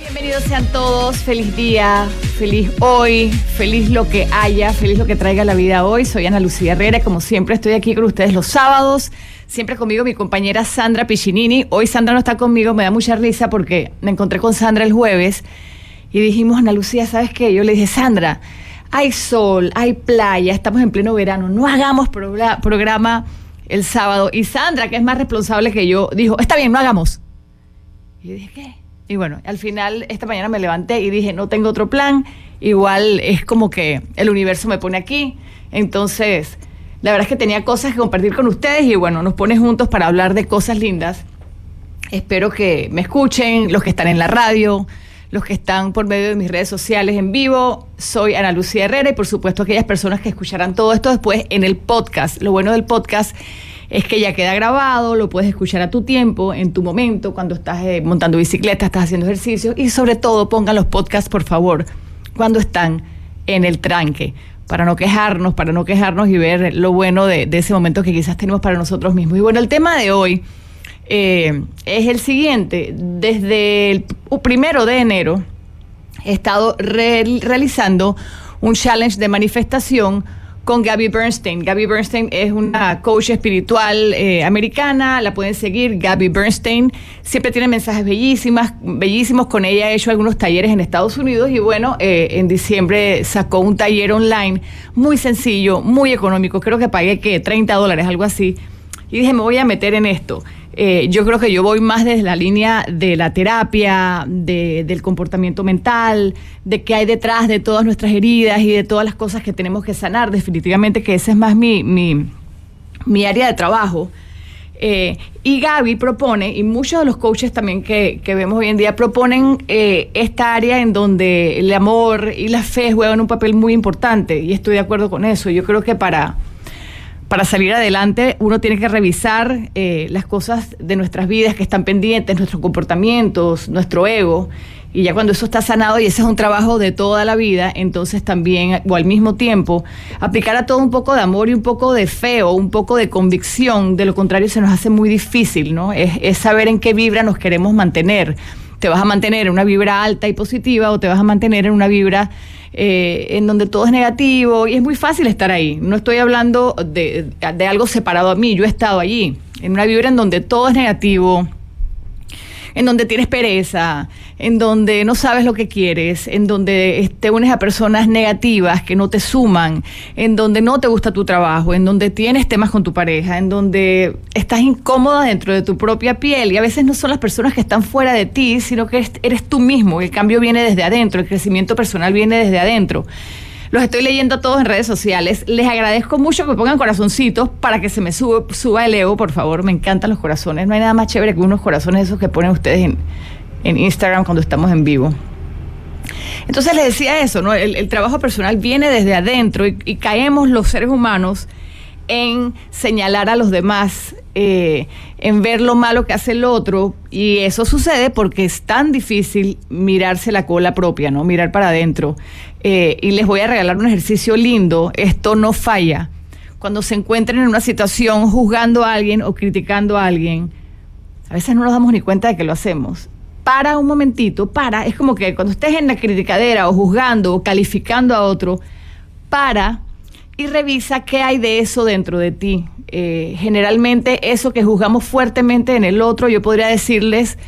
Bienvenidos sean todos, feliz día, feliz hoy, feliz lo que haya, feliz lo que traiga la vida hoy. Soy Ana Lucía Herrera, como siempre estoy aquí con ustedes los sábados, siempre conmigo mi compañera Sandra Piccinini. Hoy Sandra no está conmigo, me da mucha risa porque me encontré con Sandra el jueves y dijimos, Ana Lucía, ¿sabes qué? Yo le dije, Sandra, hay sol, hay playa, estamos en pleno verano, no hagamos programa el sábado. Y Sandra, que es más responsable que yo, dijo, está bien, no hagamos. Y yo dije, ¿qué? Y bueno, al final esta mañana me levanté y dije, no tengo otro plan, igual es como que el universo me pone aquí. Entonces, la verdad es que tenía cosas que compartir con ustedes y bueno, nos pone juntos para hablar de cosas lindas. Espero que me escuchen, los que están en la radio, los que están por medio de mis redes sociales en vivo. Soy Ana Lucía Herrera y por supuesto aquellas personas que escucharán todo esto después en el podcast. Lo bueno del podcast es que ya queda grabado, lo puedes escuchar a tu tiempo, en tu momento, cuando estás eh, montando bicicleta, estás haciendo ejercicio y sobre todo pongan los podcasts, por favor, cuando están en el tranque, para no quejarnos, para no quejarnos y ver lo bueno de, ese momento que quizás tenemos para nosotros mismos. Y bueno, el tema de hoy eh, es el siguiente. Desde el primero de enero he estado realizando un challenge de manifestación con Gabby Bernstein. Gabby Bernstein es una coach espiritual eh, americana, la pueden seguir, Gabby Bernstein. Siempre tiene mensajes bellísimas, bellísimos. Con ella ha hecho algunos talleres en Estados Unidos y bueno, eh, en diciembre sacó un taller online muy sencillo, muy económico. Creo que pagué que 30 dólares, algo así. Y dije, me voy a meter en esto. Eh, yo creo que yo voy más desde la línea de la terapia, del comportamiento mental, de qué hay detrás de todas nuestras heridas y de todas las cosas que tenemos que sanar. Definitivamente que esa es más mi, mi, área de trabajo. Eh, y Gaby propone, y muchos de los coaches también que, vemos hoy en día proponen eh, esta área en donde el amor y la fe juegan un papel muy importante, y estoy de acuerdo con eso. Yo creo que para, para salir adelante uno tiene que revisar eh, las cosas de nuestras vidas que están pendientes, nuestros comportamientos, nuestro ego. Y ya cuando eso está sanado y ese es un trabajo de toda la vida, entonces también, o al mismo tiempo, aplicar a todo un poco de amor y un poco de fe o un poco de convicción. De lo contrario, se nos hace muy difícil, ¿no? Es, es saber en qué vibra nos queremos mantener. ¿Te vas a mantener en una vibra alta y positiva o te vas a mantener en una vibra eh, en donde todo es negativo y es muy fácil estar ahí. No estoy hablando de, de algo separado a mí, yo he estado allí, en una vibra en donde todo es negativo, en donde tienes pereza, en donde no sabes lo que quieres, en donde te unes a personas negativas que no te suman, en donde no te gusta tu trabajo, en donde tienes temas con tu pareja, en donde estás incómoda dentro de tu propia piel y a veces no son las personas que están fuera de ti, sino que eres, tú mismo, el cambio viene desde adentro, el crecimiento personal viene desde adentro. Los estoy leyendo todos en redes sociales. Les agradezco mucho que me pongan corazoncitos para que se me suba el ego, por favor. Me encantan los corazones. No hay nada más chévere que unos corazones esos que ponen ustedes en, Instagram cuando estamos en vivo. Entonces les decía eso, ¿no? El, trabajo personal viene desde adentro y, caemos los seres humanos en señalar a los demás, eh, en ver lo malo que hace el otro, y eso sucede porque es tan difícil mirarse la cola propia, ¿no? Mirar para adentro. Eh, y les voy a regalar un ejercicio lindo, esto no falla. Cuando se encuentren en una situación juzgando a alguien o criticando a alguien, a veces no nos damos ni cuenta de que lo hacemos. Para un momentito, para, es como que cuando estés en la criticadera o juzgando o calificando a otro, para y revisa qué hay de eso dentro de ti. Eh, generalmente eso que juzgamos fuertemente en el otro, yo podría decirles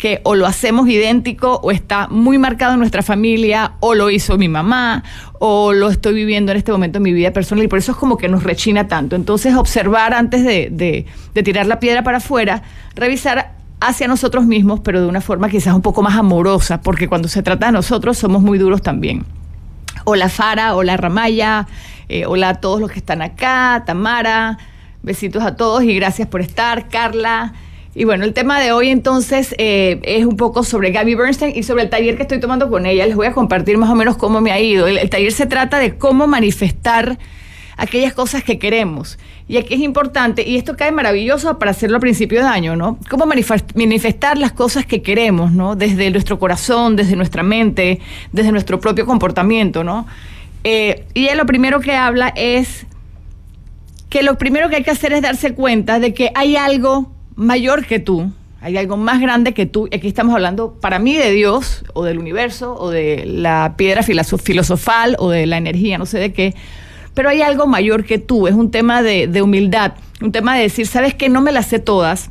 que o lo hacemos idéntico o está muy marcado en nuestra familia o lo hizo mi mamá o lo estoy viviendo en este momento en mi vida personal y por eso es como que nos rechina tanto. Entonces observar antes de, tirar la piedra para afuera, revisar hacia nosotros mismos, pero de una forma quizás un poco más amorosa, porque cuando se trata de nosotros somos muy duros también. Hola Fara, hola Ramaya, eh, hola a todos los que están acá, Tamara, besitos a todos y gracias por estar, Carla. Y bueno, el tema de hoy entonces eh, es un poco sobre Gaby Bernstein y sobre el taller que estoy tomando con ella. Les voy a compartir más o menos cómo me ha ido. El, taller se trata de cómo manifestar aquellas cosas que queremos. Y aquí es importante, y esto cae maravilloso para hacerlo a principio de año, ¿no? Cómo manifestar las cosas que queremos, ¿no? Desde nuestro corazón, desde nuestra mente, desde nuestro propio comportamiento, ¿no? Eh, y él lo primero que habla es que lo primero que hay que hacer es darse cuenta de que hay algo mayor que tú, hay algo más grande que tú. Aquí estamos hablando para mí de Dios o del universo o de la piedra filosofal o de la energía, no sé de qué. Pero hay algo mayor que tú. Es un tema de, humildad, un tema de decir, sabes que no me las sé todas.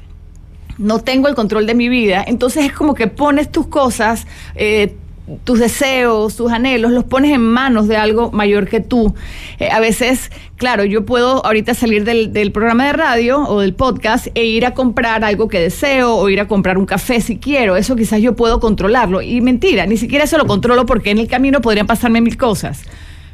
No tengo el control de mi vida. Entonces es como que pones tus cosas, eh, tus deseos, tus anhelos, los pones en manos de algo mayor que tú. Eh, a veces, claro, yo puedo ahorita salir del, programa de radio o del podcast e ir a comprar algo que deseo o ir a comprar un café si quiero. Eso quizás yo puedo controlarlo. Y mentira, ni siquiera eso lo controlo porque en el camino podrían pasarme mil cosas.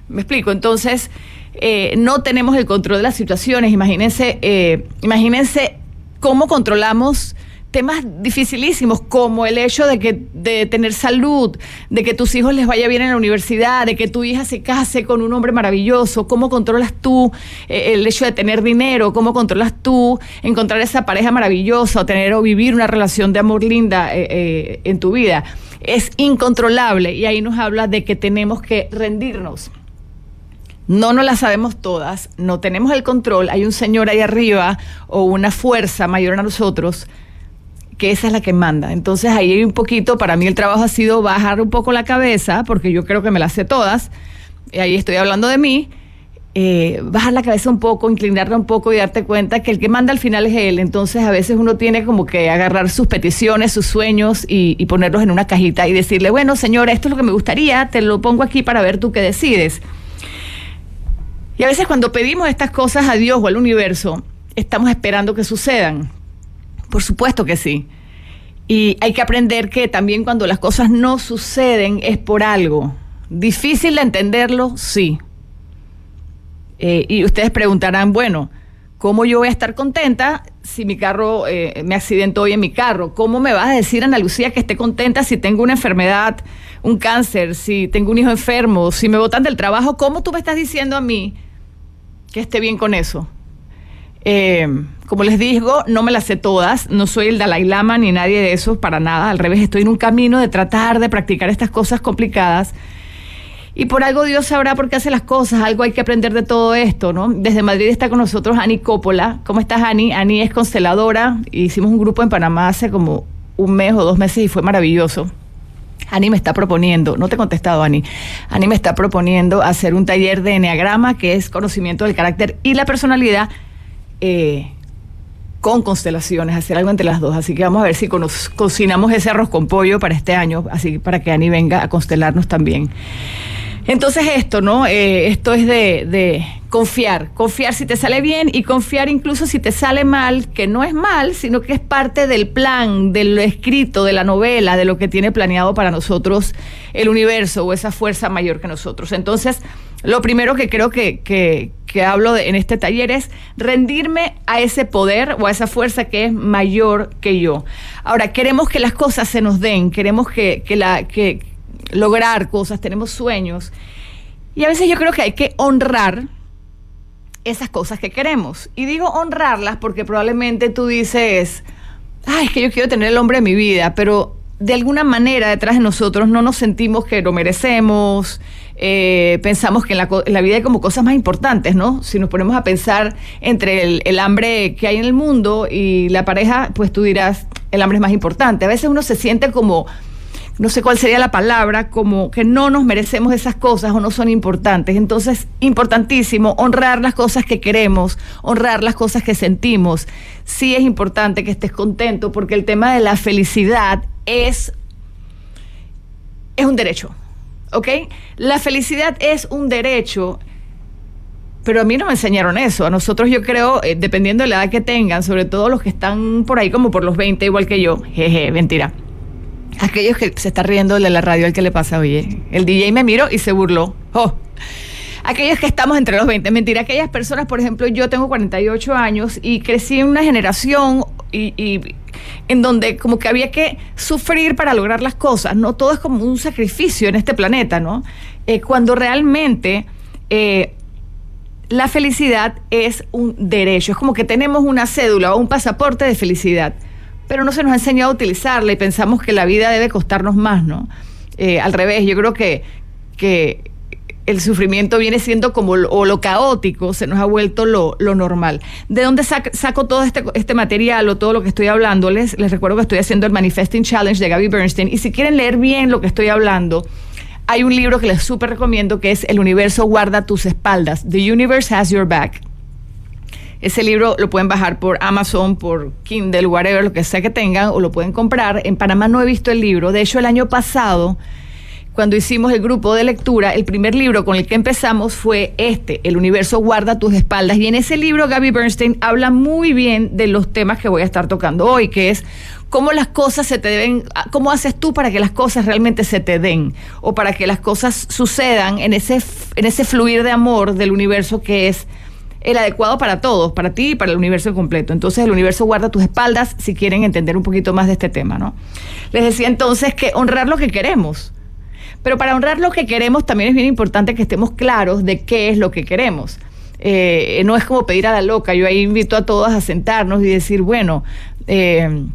Me explico. Entonces, eh, no tenemos el control de las situaciones. Imagínense, eh, imagínense cómo controlamos temas dificilísimos como el hecho de que de tener salud, de que tus hijos les vaya bien en la universidad, de que tu hija se case con un hombre maravilloso, cómo controlas tú eh, el hecho de tener dinero, cómo controlas tú encontrar esa pareja maravillosa o tener o vivir una relación de amor linda eh, eh, en tu vida. Es incontrolable y ahí nos habla de que tenemos que rendirnos. No nos las sabemos todas, no tenemos el control, hay un señor ahí arriba o una fuerza mayor a nosotros que esa es la que manda. Entonces ahí un poquito, para mí el trabajo ha sido bajar un poco la cabeza, porque yo creo que me las sé todas, y ahí estoy hablando de mí, eh, bajar la cabeza un poco, inclinarla un poco y darte cuenta que el que manda al final es él. Entonces a veces uno tiene como que agarrar sus peticiones, sus sueños y, y ponerlos en una cajita y decirle, bueno, señora, esto es lo que me gustaría, te lo pongo aquí para ver tú qué decides. Y a veces cuando pedimos estas cosas a Dios o al universo, estamos esperando que sucedan. Por supuesto que sí. Y hay que aprender que también cuando las cosas no suceden es por algo. Difícil de entenderlo, sí. Eh, y ustedes preguntarán, bueno, ¿cómo yo voy a estar contenta si mi carro eh, me accidentó hoy en mi carro? ¿Cómo me vas a decir, Ana Lucía, que esté contenta si tengo una enfermedad, un cáncer, si tengo un hijo enfermo, si me botan del trabajo? ¿Cómo tú me estás diciendo a mí que esté bien con eso? Eh, como les digo, no me las sé todas, no soy el Dalai Lama ni nadie de esos para nada, al revés, estoy en un camino de tratar de practicar estas cosas complicadas. Y por algo Dios sabrá por qué hace las cosas, algo hay que aprender de todo esto, ¿no? Desde Madrid está con nosotros Ani Coppola. ¿Cómo estás, Ani? Ani es consteladora, hicimos un grupo en Panamá hace como un mes o dos meses y fue maravilloso. Ani me está proponiendo, no te he contestado, Ani. Ani me está proponiendo hacer un taller de enneagrama, que es conocimiento del carácter y la personalidad eh, con constelaciones, hacer algo entre las dos. Así que vamos a ver si cocinamos ese arroz con pollo para este año, así para que Ani venga a constelarnos también. Entonces esto, ¿no? Eh, esto es de, de, confiar, confiar si te sale bien y confiar incluso si te sale mal, que no es mal, sino que es parte del plan, de lo escrito, de la novela, de lo que tiene planeado para nosotros el universo o esa fuerza mayor que nosotros. Entonces, lo primero que creo que, que, hablo en este taller es rendirme a ese poder o a esa fuerza que es mayor que yo. Ahora, queremos que las cosas se nos den, queremos que, la, que lograr cosas, tenemos sueños. Y a veces yo creo que hay que honrar esas cosas que queremos. Y digo honrarlas porque probablemente tú dices, ay, es que yo quiero tener el hombre de mi vida, pero de alguna manera detrás de nosotros no nos sentimos que lo merecemos, eh, pensamos que en la, vida hay como cosas más importantes, ¿no? Si nos ponemos a pensar entre el, el, hambre que hay en el mundo y la pareja, pues tú dirás, el hambre es más importante. A veces uno se siente como, no sé cuál sería la palabra, como que no nos merecemos esas cosas o no son importantes. Entonces, importantísimo honrar las cosas que queremos, honrar las cosas que sentimos. Sí es importante que estés contento porque el tema de la felicidad es, es un derecho ¿ok? La felicidad es un derecho, pero a mí no me enseñaron eso. A nosotros yo creo, eh, dependiendo de la edad que tengan, sobre todo los que están por ahí como por los 20, igual que yo, jeje, mentira. Aquellos que se está riendo de la radio al que le pasa, oye, el DJ me miró y se burló. Oh. Aquellos que estamos entre los 20, mentira, aquellas personas, por ejemplo, yo tengo 48 años y crecí en una generación y en donde como que había que sufrir para lograr las cosas, ¿no? Todo es como un sacrificio en este planeta, ¿no? Eh, cuando realmente eh, la felicidad es un derecho, es como que tenemos una cédula o un pasaporte de felicidad, pero no se nos ha enseñado a utilizarla y pensamos que la vida debe costarnos más, ¿no? Eh, al revés, yo creo que, que el sufrimiento viene siendo como lo, o lo caótico, se nos ha vuelto lo, normal. ¿De dónde saco todo este, este, material o todo lo que estoy hablando? Les, les recuerdo que estoy haciendo el Manifesting Challenge de Gaby Bernstein y si quieren leer bien lo que estoy hablando, hay un libro que les súper recomiendo que es El universo guarda tus espaldas. The Universe Has Your Back. Ese libro lo pueden bajar por Amazon, por Kindle, whatever, lo que sea que tengan, o lo pueden comprar. En Panamá no he visto el libro. De hecho, el año pasado, cuando hicimos el grupo de lectura, el primer libro con el que empezamos fue este, El universo guarda tus espaldas. Y en ese libro, Gaby Bernstein habla muy bien de los temas que voy a estar tocando hoy, que es cómo las cosas se te deben, cómo haces tú para que las cosas realmente se te den o para que las cosas sucedan en ese, en ese fluir de amor del universo que es el adecuado para todos, para ti y para el universo completo. Entonces el universo guarda tus espaldas si quieren entender un poquito más de este tema, ¿no? Les decía entonces que honrar lo que queremos. Pero para honrar lo que queremos también es bien importante que estemos claros de qué es lo que queremos. Eh, no es como pedir a la loca. Yo ahí invito a todos a sentarnos y decir, bueno, eh,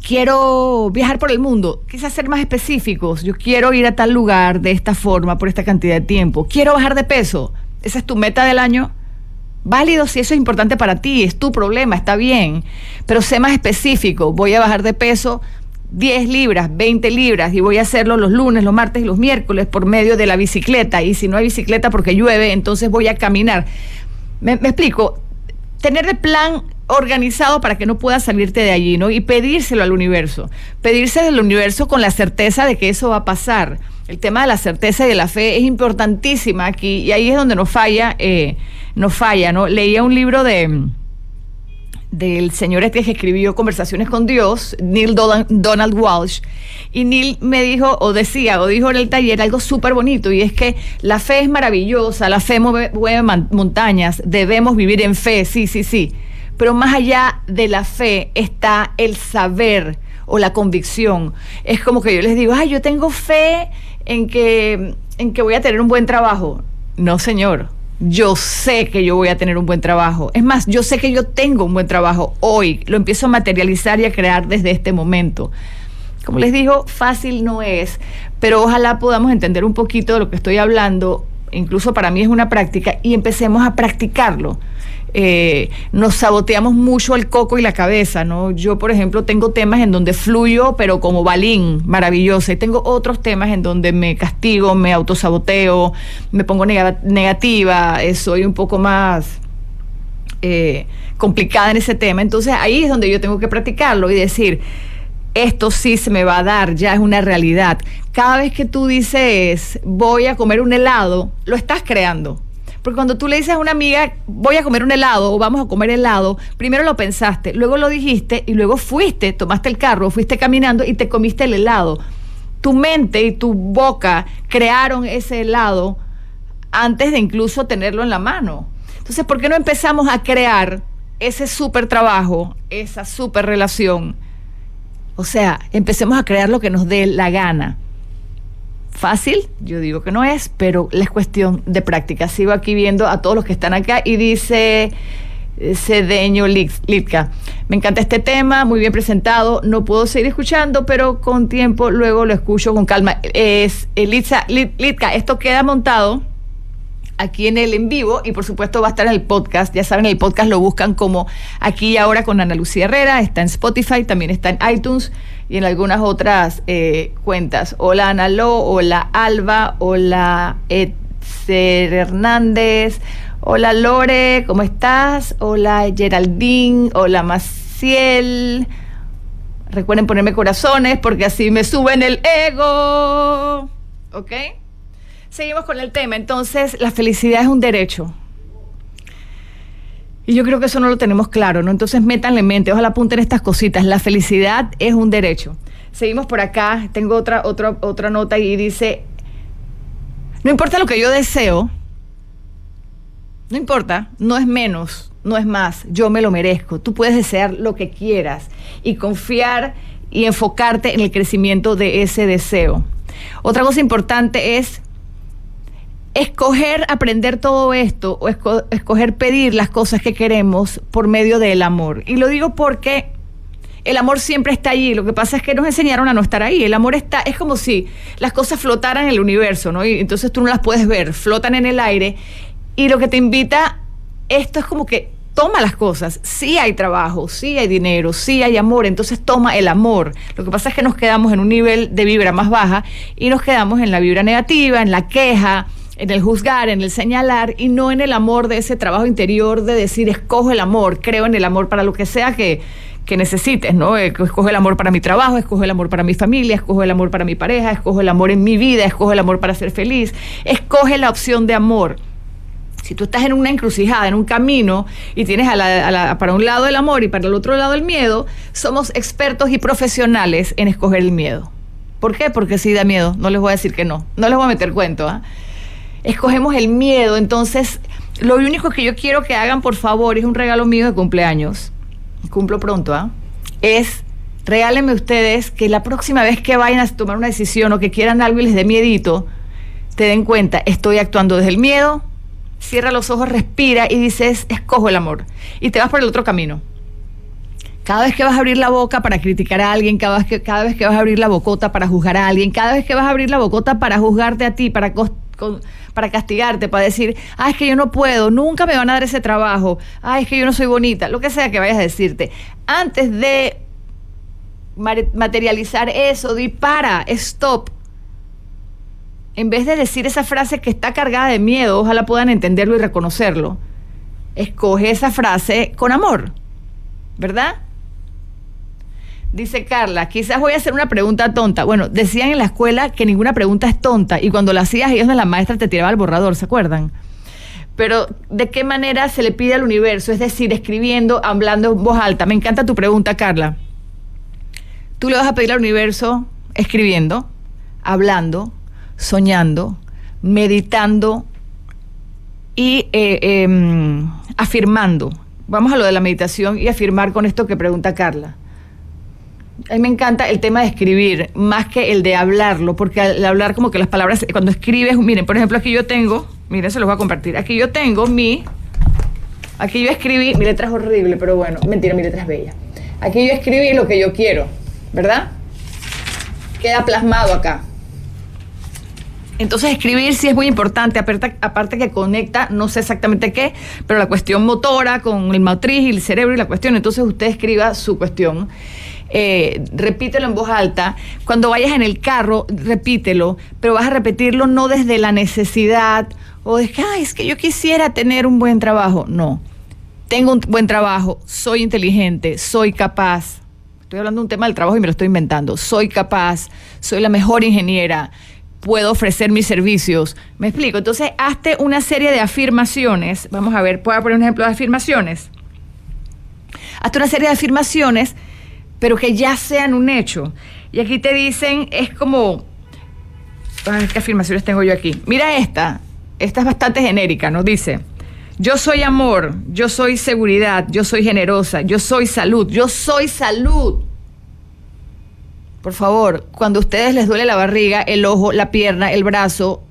quiero viajar por el mundo, quizás ser más específicos, yo quiero ir a tal lugar de esta forma por esta cantidad de tiempo, quiero bajar de peso, esa es tu meta del año. Válido si eso es importante para ti, es tu problema, está bien, pero sé más específico, voy a bajar de peso 10 libras, 20 libras y voy a hacerlo los lunes, los martes y los miércoles por medio de la bicicleta y si no hay bicicleta porque llueve, entonces voy a caminar. Me, explico, tener el plan organizado para que no puedas salirte de allí, ¿no? Y pedírselo al universo. Pedírselo al universo con la certeza de que eso va a pasar. El tema de la certeza y de la fe es importantísima aquí y ahí es donde nos falla, eh, nos falla, ¿no? Leía un libro de del señor este que escribió Conversaciones con Dios, Neil Donald Walsh, y Neil me dijo, o decía, o dijo en el taller algo súper bonito, y es que la fe es maravillosa, la fe mueve, montañas, debemos vivir en fe, sí, sí, sí, pero más allá de la fe está el saber o la convicción. Es como que yo les digo, ay, yo tengo fe en que, en que voy a tener un buen trabajo. No, señor. Yo sé que yo voy a tener un buen trabajo. Es más, yo sé que yo tengo un buen trabajo hoy. Lo empiezo a materializar y a crear desde este momento. Como les digo, fácil no es, pero ojalá podamos entender un poquito de lo que estoy hablando. Incluso para mí es una práctica y empecemos a practicarlo. Eh, nos saboteamos mucho el coco y la cabeza, ¿no? Yo, por ejemplo, tengo temas en donde fluyo, pero como balín, maravillosa, y tengo otros temas en donde me castigo, me autosaboteo, me pongo negativa, eh, soy un poco más eh, complicada en ese tema. Entonces ahí es donde yo tengo que practicarlo y decir, esto sí se me va a dar, ya es una realidad. Cada vez que tú dices, voy a comer un helado, lo estás creando porque cuando tú le dices a una amiga, voy a comer un helado o vamos a comer helado, primero lo pensaste, luego lo dijiste y luego fuiste, tomaste el carro, fuiste caminando y te comiste el helado. Tu mente y tu boca crearon ese helado antes de incluso tenerlo en la mano. Entonces, ¿por qué no empezamos a crear ese súper trabajo, esa súper relación? O sea, empecemos a crear lo que nos dé la gana. Fácil, yo digo que no es, pero es cuestión de práctica. Sigo aquí viendo a todos los que están acá y dice eh, Cedeño Litka. Me encanta este tema, muy bien presentado. No puedo seguir escuchando, pero con tiempo luego lo escucho con calma. Es Litka, esto queda montado aquí en el en vivo y por supuesto va a estar en el podcast. Ya saben, el podcast lo buscan como aquí y ahora con Ana Lucía Herrera, está en Spotify, también está en iTunes y en algunas otras eh, cuentas. Hola Ana Lo, hola Alba, hola Etzer Hernández, hola Lore, ¿cómo estás? Hola Geraldine, hola Maciel. Recuerden ponerme corazones porque así me suben el ego. ¿Ok? Seguimos con el tema. Entonces, la felicidad es un derecho. Y yo creo que eso no lo tenemos claro, ¿no? Entonces, métanle en mente, ojalá apunten estas cositas. La felicidad es un derecho. Seguimos por acá. Tengo otra, otra, otra nota y dice: No importa lo que yo deseo, no importa, no es menos, no es más, yo me lo merezco. Tú puedes desear lo que quieras y confiar y enfocarte en el crecimiento de ese deseo. Otra cosa importante es escoger aprender todo esto o escoger pedir las cosas que queremos por medio del amor. Y lo digo porque el amor siempre está allí. Lo que pasa es que nos enseñaron a no estar ahí. El amor está, es como si las cosas flotaran en el universo, ¿no? Y entonces tú no las puedes ver, flotan en el aire. Y lo que te invita, esto es como que toma las cosas. Sí hay trabajo, sí hay dinero, sí hay amor, entonces toma el amor. Lo que pasa es que nos quedamos en un nivel de vibra más baja y nos quedamos en la vibra negativa, en la queja, en el juzgar, en el señalar y no en el amor de ese trabajo interior de decir, escojo el amor, creo en el amor para lo que sea que, que necesites, ¿no? Eh, escojo el amor para mi trabajo, escojo el amor para mi familia, escojo el amor para mi pareja, escojo el amor en mi vida, escojo el amor para ser feliz, escoge la opción de amor. Si tú estás en una encrucijada, en un camino, y tienes para un lado el amor y para el otro lado el miedo, somos expertos y profesionales en escoger el miedo. ¿Por qué? Porque sí da miedo. No les voy a decir que no. No les voy a meter cuento. ¿ah? Escogemos el miedo. Entonces, lo único que yo quiero que hagan, por favor, es un regalo mío de cumpleaños. Cumplo pronto, ¿ah? Es regálenme ustedes que la próxima vez que vayan a tomar una decisión o que quieran algo y les dé miedito, te den cuenta, estoy actuando desde el miedo, cierra los ojos, respira y dices, escojo el amor. Y te vas por el otro camino. Cada vez que vas a abrir la boca para criticar a alguien, cada vez que, cada vez que vas a abrir la bocota para juzgar a alguien, cada vez que vas a abrir la bocota para juzgarte a ti, para, para castigarte, para decir, ah, es que yo no puedo, nunca me van a dar ese trabajo, ah, es que yo no soy bonita, lo que sea que vayas a decirte. Antes de materializar eso, di para, stop, en vez de decir esa frase que está cargada de miedo, ojalá puedan entenderlo y reconocerlo, escoge esa frase con amor, ¿verdad? Dice Carla, quizás voy a hacer una pregunta tonta. Bueno, decían en la escuela que ninguna pregunta es tonta y cuando la hacías ellos la maestra te tiraba el borrador, ¿se acuerdan? Pero ¿de qué manera se le pide al universo? Es decir, escribiendo, hablando en voz alta. Me encanta tu pregunta, Carla. Tú le vas a pedir al universo escribiendo, hablando, soñando, meditando y eh, em, afirmando. Vamos a lo de la meditación y afirmar con esto que pregunta Carla. A mí me encanta el tema de escribir, más que el de hablarlo, porque al hablar como que las palabras, cuando escribes, miren, por ejemplo, aquí yo tengo, miren, se los voy a compartir, aquí yo tengo mi, aquí yo escribí, mi letra es horrible, pero bueno, mentira, mi letra es bella. Aquí yo escribí lo que yo quiero, ¿verdad? Queda plasmado acá. Entonces escribir sí es muy importante, aparte, que conecta, no sé exactamente qué, pero la cuestión motora con el matriz y el cerebro y la cuestión. Entonces usted escriba su cuestión. Eh, repítelo en voz alta. Cuando vayas en el carro, repítelo, pero vas a repetirlo no desde la necesidad o de que, es que yo quisiera tener un buen trabajo. No, tengo un buen trabajo, soy inteligente, soy capaz. Estoy hablando de un tema del trabajo y me lo estoy inventando. Soy capaz, soy la mejor ingeniera, puedo ofrecer mis servicios. Me explico. Entonces, hazte una serie de afirmaciones. Vamos a ver, ¿puedo poner un ejemplo de afirmaciones? Hazte una serie de afirmaciones, pero que ya sean un hecho. Y aquí te dicen, es como. ¿Qué afirmaciones tengo yo aquí? Mira esta. Esta es bastante genérica, nos dice. Yo soy amor, yo soy seguridad, yo soy generosa, yo soy salud, yo soy salud. Por favor, cuando a ustedes les duele la barriga, el ojo, la pierna, el brazo,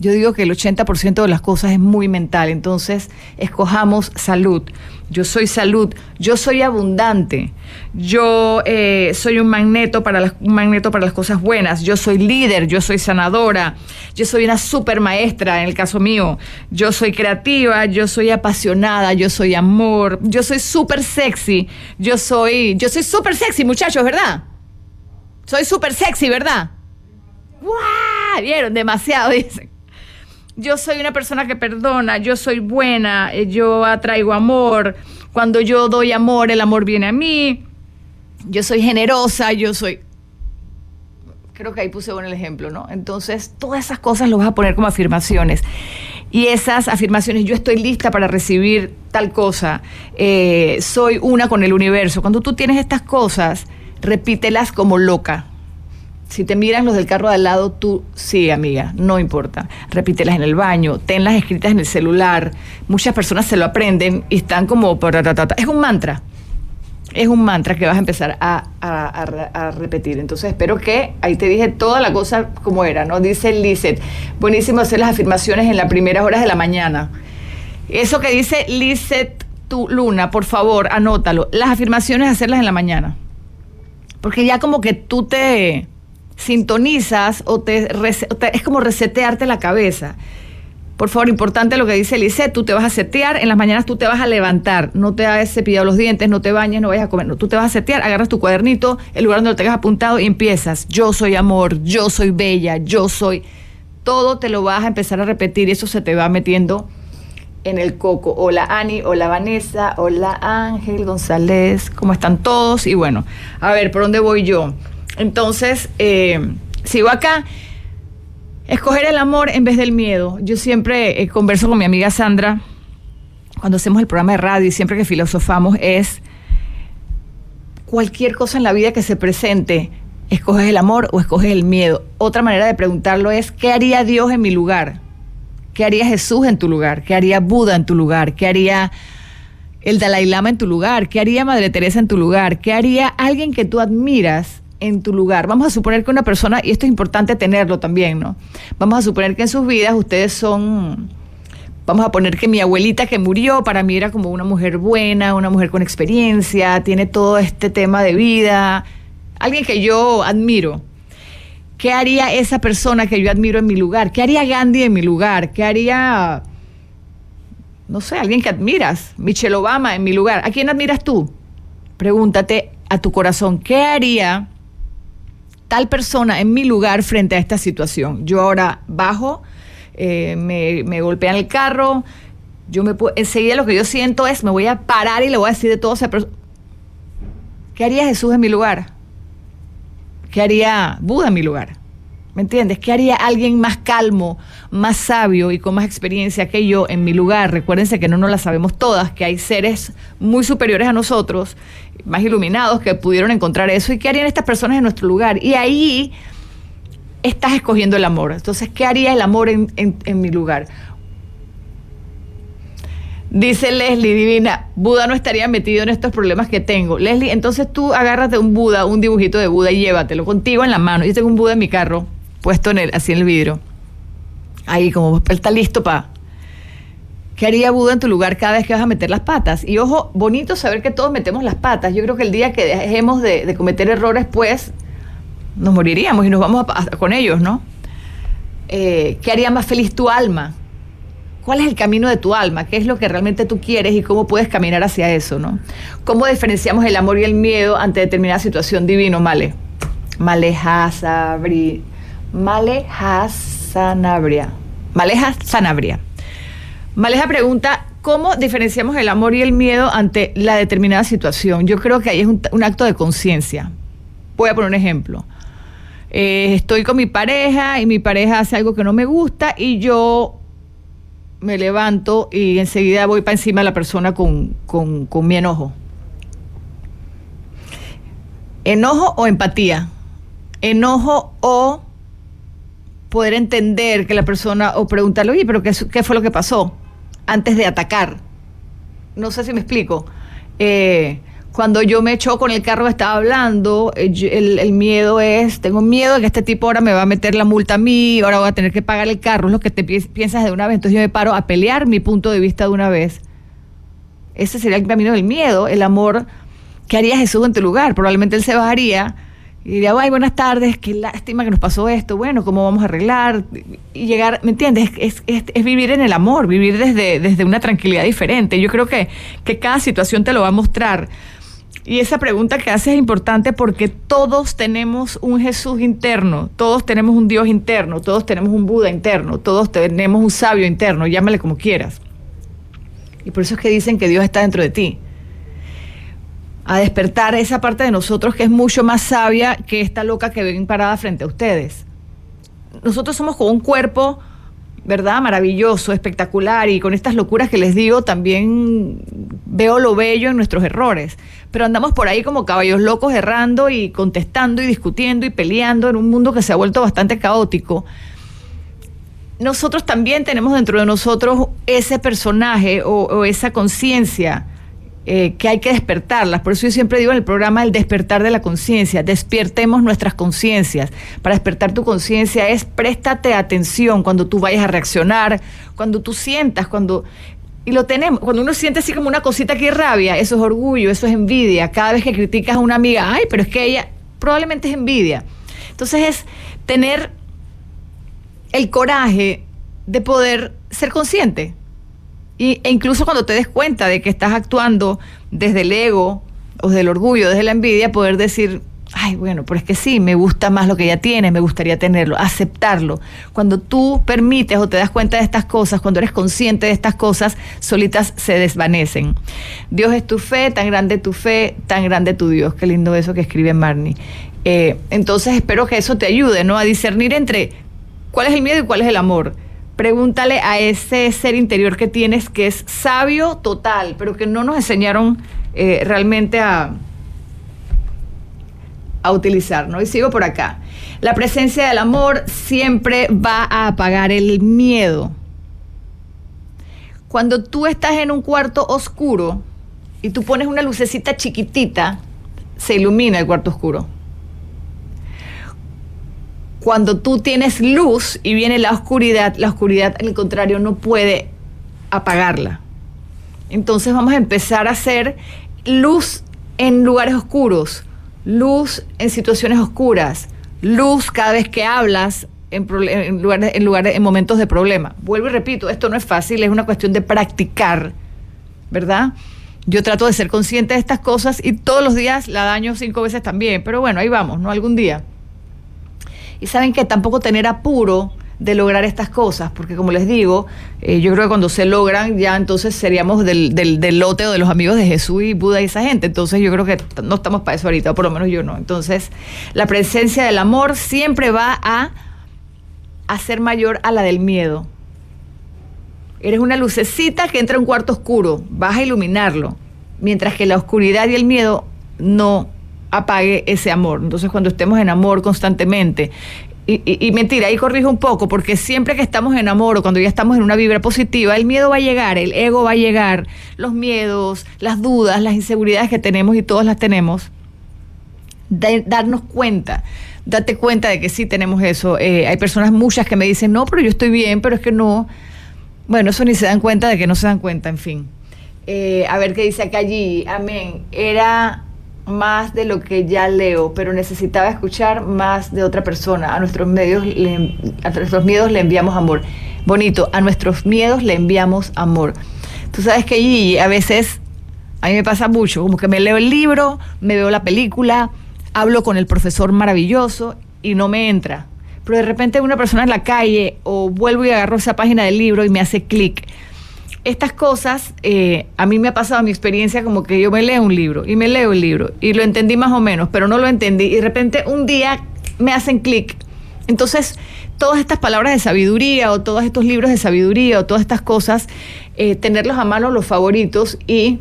yo digo que el 80% de las cosas es muy mental, entonces escojamos salud. Yo soy salud, yo soy abundante, yo eh, soy un magneto, para las, magneto para las cosas buenas, yo soy líder, yo soy sanadora, yo soy una super maestra en el caso mío, yo soy creativa, yo soy apasionada, yo soy amor, yo soy súper sexy, yo soy, yo soy súper sexy muchachos, ¿verdad? Soy súper sexy, ¿verdad? ¡Wow! Vieron, demasiado, dicen yo soy una persona que perdona, yo soy buena, eh, yo atraigo amor, cuando yo doy amor, el amor viene a mí, yo soy generosa, yo soy... Creo que ahí puse bueno el ejemplo, ¿no? Entonces, todas esas cosas las vas a poner como afirmaciones. Y esas afirmaciones, yo estoy lista para recibir tal cosa, eh, soy una con el universo. Cuando tú tienes estas cosas, repítelas como loca, si te miran los del carro de al lado, tú sí, amiga, no importa. Repítelas en el baño, tenlas escritas en el celular. Muchas personas se lo aprenden y están como... Es un mantra. es un mantra que vas a empezar a, repetir. Entonces espero que ahí te dije toda la cosa como era, ¿no? Dice Lizeth, buenísimo hacer las afirmaciones en las primeras horas de la mañana. Eso que dice Lizeth tu Luna, por favor, anótalo. Las afirmaciones hacerlas en la mañana. Porque ya como que tú te sintonizas o te, es como resetearte la cabeza. Por favor, importante lo que dice Lice, tú te vas a setear, en las mañanas tú te vas a levantar, no te has cepillado los dientes, no te bañes, no vayas a comer, no, tú te vas a setear, agarras tu cuadernito, el lugar donde lo tengas apuntado y empiezas, yo soy amor, yo soy bella, yo soy, todo te lo vas a empezar a repetir y eso se te va metiendo en el coco. Hola Ani, hola Vanessa, hola Ángel González, ¿cómo están todos? Y bueno, a ver, ¿por dónde voy yo? Entonces, eh, sigo acá. Escoger el amor en vez del miedo. Yo siempre eh, converso con mi amiga Sandra cuando hacemos el programa de radio y siempre que filosofamos es cualquier cosa en la vida que se presente, escoges el amor o escoges el miedo. Otra manera de preguntarlo es, ¿qué haría Dios en mi lugar? ¿Qué haría Jesús en tu lugar? ¿Qué haría Buda en tu lugar? ¿Qué haría el Dalai Lama en tu lugar? ¿Qué haría Madre Teresa en tu lugar? ¿Qué haría alguien que tú admiras en tu lugar. Vamos a suponer que una persona, y esto es importante tenerlo también, ¿no? Vamos a suponer que en sus vidas ustedes son, vamos a poner que mi abuelita que murió para mí era como una mujer buena, una mujer con experiencia, tiene todo este tema de vida, alguien que yo admiro. ¿Qué haría esa persona que yo admiro en mi lugar? ¿Qué haría Gandhi en mi lugar? ¿Qué haría, no sé, alguien que admiras? Michelle Obama en mi lugar. ¿A quién admiras tú? Pregúntate a tu corazón, ¿qué haría tal persona en mi lugar frente a esta situación. Yo ahora bajo, eh, me, me golpean el carro, yo me enseguida lo que yo siento es, me voy a parar y le voy a decir de todo, ¿qué haría Jesús en mi lugar? ¿Qué haría Buda en mi lugar? ¿Me entiendes? ¿Qué haría alguien más calmo, más sabio y con más experiencia que yo en mi lugar? Recuérdense que no nos la sabemos todas, que hay seres muy superiores a nosotros, más iluminados, que pudieron encontrar eso. ¿Y qué harían estas personas en nuestro lugar? Y ahí estás escogiendo el amor. Entonces, ¿qué haría el amor en, en mi lugar? Dice Leslie, divina, Buda no estaría metido en estos problemas que tengo. Leslie, entonces tú agárrate un Buda, un dibujito de Buda y llévatelo contigo en la mano. Yo tengo un Buda en mi carro puesto en el, así en el vidrio. Ahí, como está listo para. ¿Qué haría Buda en tu lugar cada vez que vas a meter las patas? Y ojo, bonito saber que todos metemos las patas. Yo creo que el día que dejemos de, cometer errores, pues nos moriríamos y nos vamos con ellos, ¿no? Eh, ¿Qué haría más feliz tu alma? ¿Cuál es el camino de tu alma? ¿Qué es lo que realmente tú quieres y cómo puedes caminar hacia eso, no? ¿Cómo diferenciamos el amor y el miedo ante determinada situación divino, Male? Maleja, Sabri, Maleja Sanabria. Maleja Sanabria. Maleja pregunta, ¿cómo diferenciamos el amor y el miedo ante la determinada situación? Yo creo que ahí es un, acto de conciencia. Voy a poner un ejemplo. Eh, estoy con mi pareja y mi pareja hace algo que no me gusta y yo me levanto y enseguida voy para encima de la persona con, con mi enojo. ¿Enojo o empatía? Enojo o poder entender que la persona o preguntarle, oye, pero qué, fue lo que pasó antes de atacar. No sé si me explico. Eh, cuando yo me echó con el carro estaba hablando, eh, el, miedo es, tengo miedo de que este tipo ahora me va a meter la multa a mí, ahora voy a tener que pagar el carro, es lo que te piensas de una vez. Entonces yo me paro a pelear mi punto de vista de una vez. Ese sería el camino del miedo, el amor. ¿Qué haría Jesús en tu lugar? Probablemente él se bajaría y diría, ay, buenas tardes, qué lástima que nos pasó esto, bueno, ¿cómo vamos a arreglar? Y llegar, ¿me entiendes? Es, vivir en el amor, vivir desde, desde una tranquilidad diferente. Yo creo que, que cada situación te lo va a mostrar. Y esa pregunta que haces es importante porque todos tenemos un Jesús interno, todos tenemos un Dios interno, todos tenemos un Buda interno, todos tenemos un sabio interno, llámale como quieras. Y por eso es que dicen que Dios está dentro de ti a despertar esa parte de nosotros que es mucho más sabia que esta loca que ven parada frente a ustedes. Nosotros somos como un cuerpo, ¿verdad? Maravilloso, espectacular y con estas locuras que les digo también veo lo bello en nuestros errores. Pero andamos por ahí como caballos locos errando y contestando y discutiendo y peleando en un mundo que se ha vuelto bastante caótico. Nosotros también tenemos dentro de nosotros ese personaje o esa conciencia eh, que hay que despertarlas. Por eso yo siempre digo en el programa el despertar de la conciencia, despiertemos nuestras conciencias. Para despertar tu conciencia es préstate atención cuando tú vayas a reaccionar, cuando tú sientas, cuando... Y lo tenemos, cuando uno siente así como una cosita que rabia, eso es orgullo, eso es envidia. Cada vez que criticas a una amiga, ay, pero es que ella probablemente es envidia. Entonces es tener el coraje de poder ser consciente y, e incluso cuando te des cuenta de que estás actuando desde el ego o desde el orgullo, desde la envidia, poder decir, ay, bueno, pero es que sí, me gusta más lo que ella tiene, me gustaría tenerlo, aceptarlo. Cuando tú permites o te das cuenta de estas cosas, cuando eres consciente de estas cosas, solitas se desvanecen. Dios es tu fe, tan grande tu fe, tan grande tu Dios. Qué lindo eso que escribe Marnie. Eh, entonces espero que eso te ayude, ¿no? A discernir entre cuál es el miedo y cuál es el amor pregúntale a ese ser interior que tienes que es sabio total, pero que no nos enseñaron eh, realmente a, a utilizar, ¿no? Y sigo por acá. La presencia del amor siempre va a apagar el miedo. Cuando tú estás en un cuarto oscuro y tú pones una lucecita chiquitita, se ilumina el cuarto oscuro cuando tú tienes luz y viene la oscuridad, la oscuridad al contrario no puede apagarla. Entonces vamos a empezar a hacer luz en lugares oscuros, luz en situaciones oscuras, luz cada vez que hablas en, lugares, en, lugares, en momentos de problema. Vuelvo y repito, esto no es fácil, es una cuestión de practicar, ¿verdad? Yo trato de ser consciente de estas cosas y todos los días la daño cinco veces también, pero bueno, ahí vamos, ¿no? Algún día. Y saben que tampoco tener apuro de lograr estas cosas, porque como les digo, eh, yo creo que cuando se logran ya entonces seríamos del, del, lote o de los amigos de Jesús y Buda y esa gente, entonces yo creo que no estamos para eso ahorita, o por lo menos yo no. Entonces, la presencia del amor siempre va a hacer mayor a la del miedo. Eres una lucecita que entra en un cuarto oscuro, vas a iluminarlo, mientras que la oscuridad y el miedo no apague ese amor. Entonces, cuando estemos en amor constantemente, y, mentira, ahí corrijo un poco, porque siempre que estamos en amor o cuando ya estamos en una vibra positiva, el miedo va a llegar, el ego va a llegar, los miedos, las dudas, las inseguridades que tenemos y todas las tenemos. darnos cuenta, date cuenta de que sí tenemos eso. Eh, hay personas muchas que me dicen, no, pero yo estoy bien, pero es que no. Bueno, eso ni se dan cuenta de que no se dan cuenta, en fin. Eh, a ver qué dice acá allí. Amén. Era más de lo que ya leo, pero necesitaba escuchar más de otra persona. A nuestros, medios a nuestros miedos le enviamos amor. Bonito, a nuestros miedos le enviamos amor. Tú sabes que a veces, a mí me pasa mucho, como que me leo el libro, me veo la película, hablo con el profesor maravilloso y no me entra. Pero de repente una persona en la calle o vuelvo y agarro esa página del libro y me hace clic estas cosas, eh, a mí me ha pasado mi experiencia como que yo me leo un libro y me leo el libro y lo entendí más o menos, pero no lo entendí y de repente un día me hacen clic. Entonces, todas estas palabras de sabiduría o todos estos libros de sabiduría o todas estas cosas, eh, tenerlos a mano los favoritos y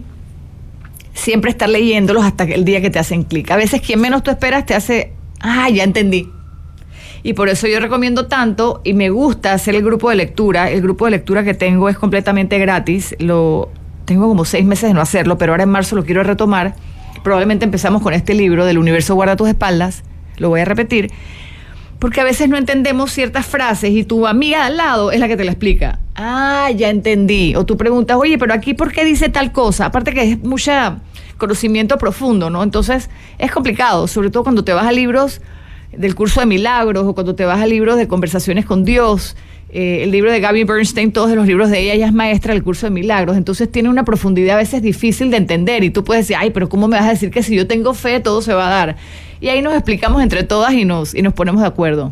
siempre estar leyéndolos hasta el día que te hacen clic. A veces quien menos tú esperas te hace, ah, ya entendí y por eso yo recomiendo tanto y me gusta hacer el grupo de lectura. El grupo de lectura que tengo es completamente gratis. Lo tengo como seis meses de no hacerlo, pero ahora en marzo lo quiero retomar. Probablemente empezamos con este libro del universo guarda tus espaldas. Lo voy a repetir. Porque a veces no entendemos ciertas frases y tu amiga al lado es la que te la explica. Ah, ya entendí. O tú preguntas, oye, pero aquí ¿por qué dice tal cosa? Aparte que es mucha conocimiento profundo, ¿no? Entonces es complicado, sobre todo cuando te vas a libros del curso de milagros o cuando te vas a libros de conversaciones con Dios. Eh, el libro de Gaby Bernstein, todos los libros de ella, ella es maestra del curso de milagros, entonces tiene una profundidad a veces difícil de entender y tú puedes decir, ay, pero ¿cómo me vas a decir que si yo tengo fe todo se va a dar? Y ahí nos explicamos entre todas y nos, y nos ponemos de acuerdo.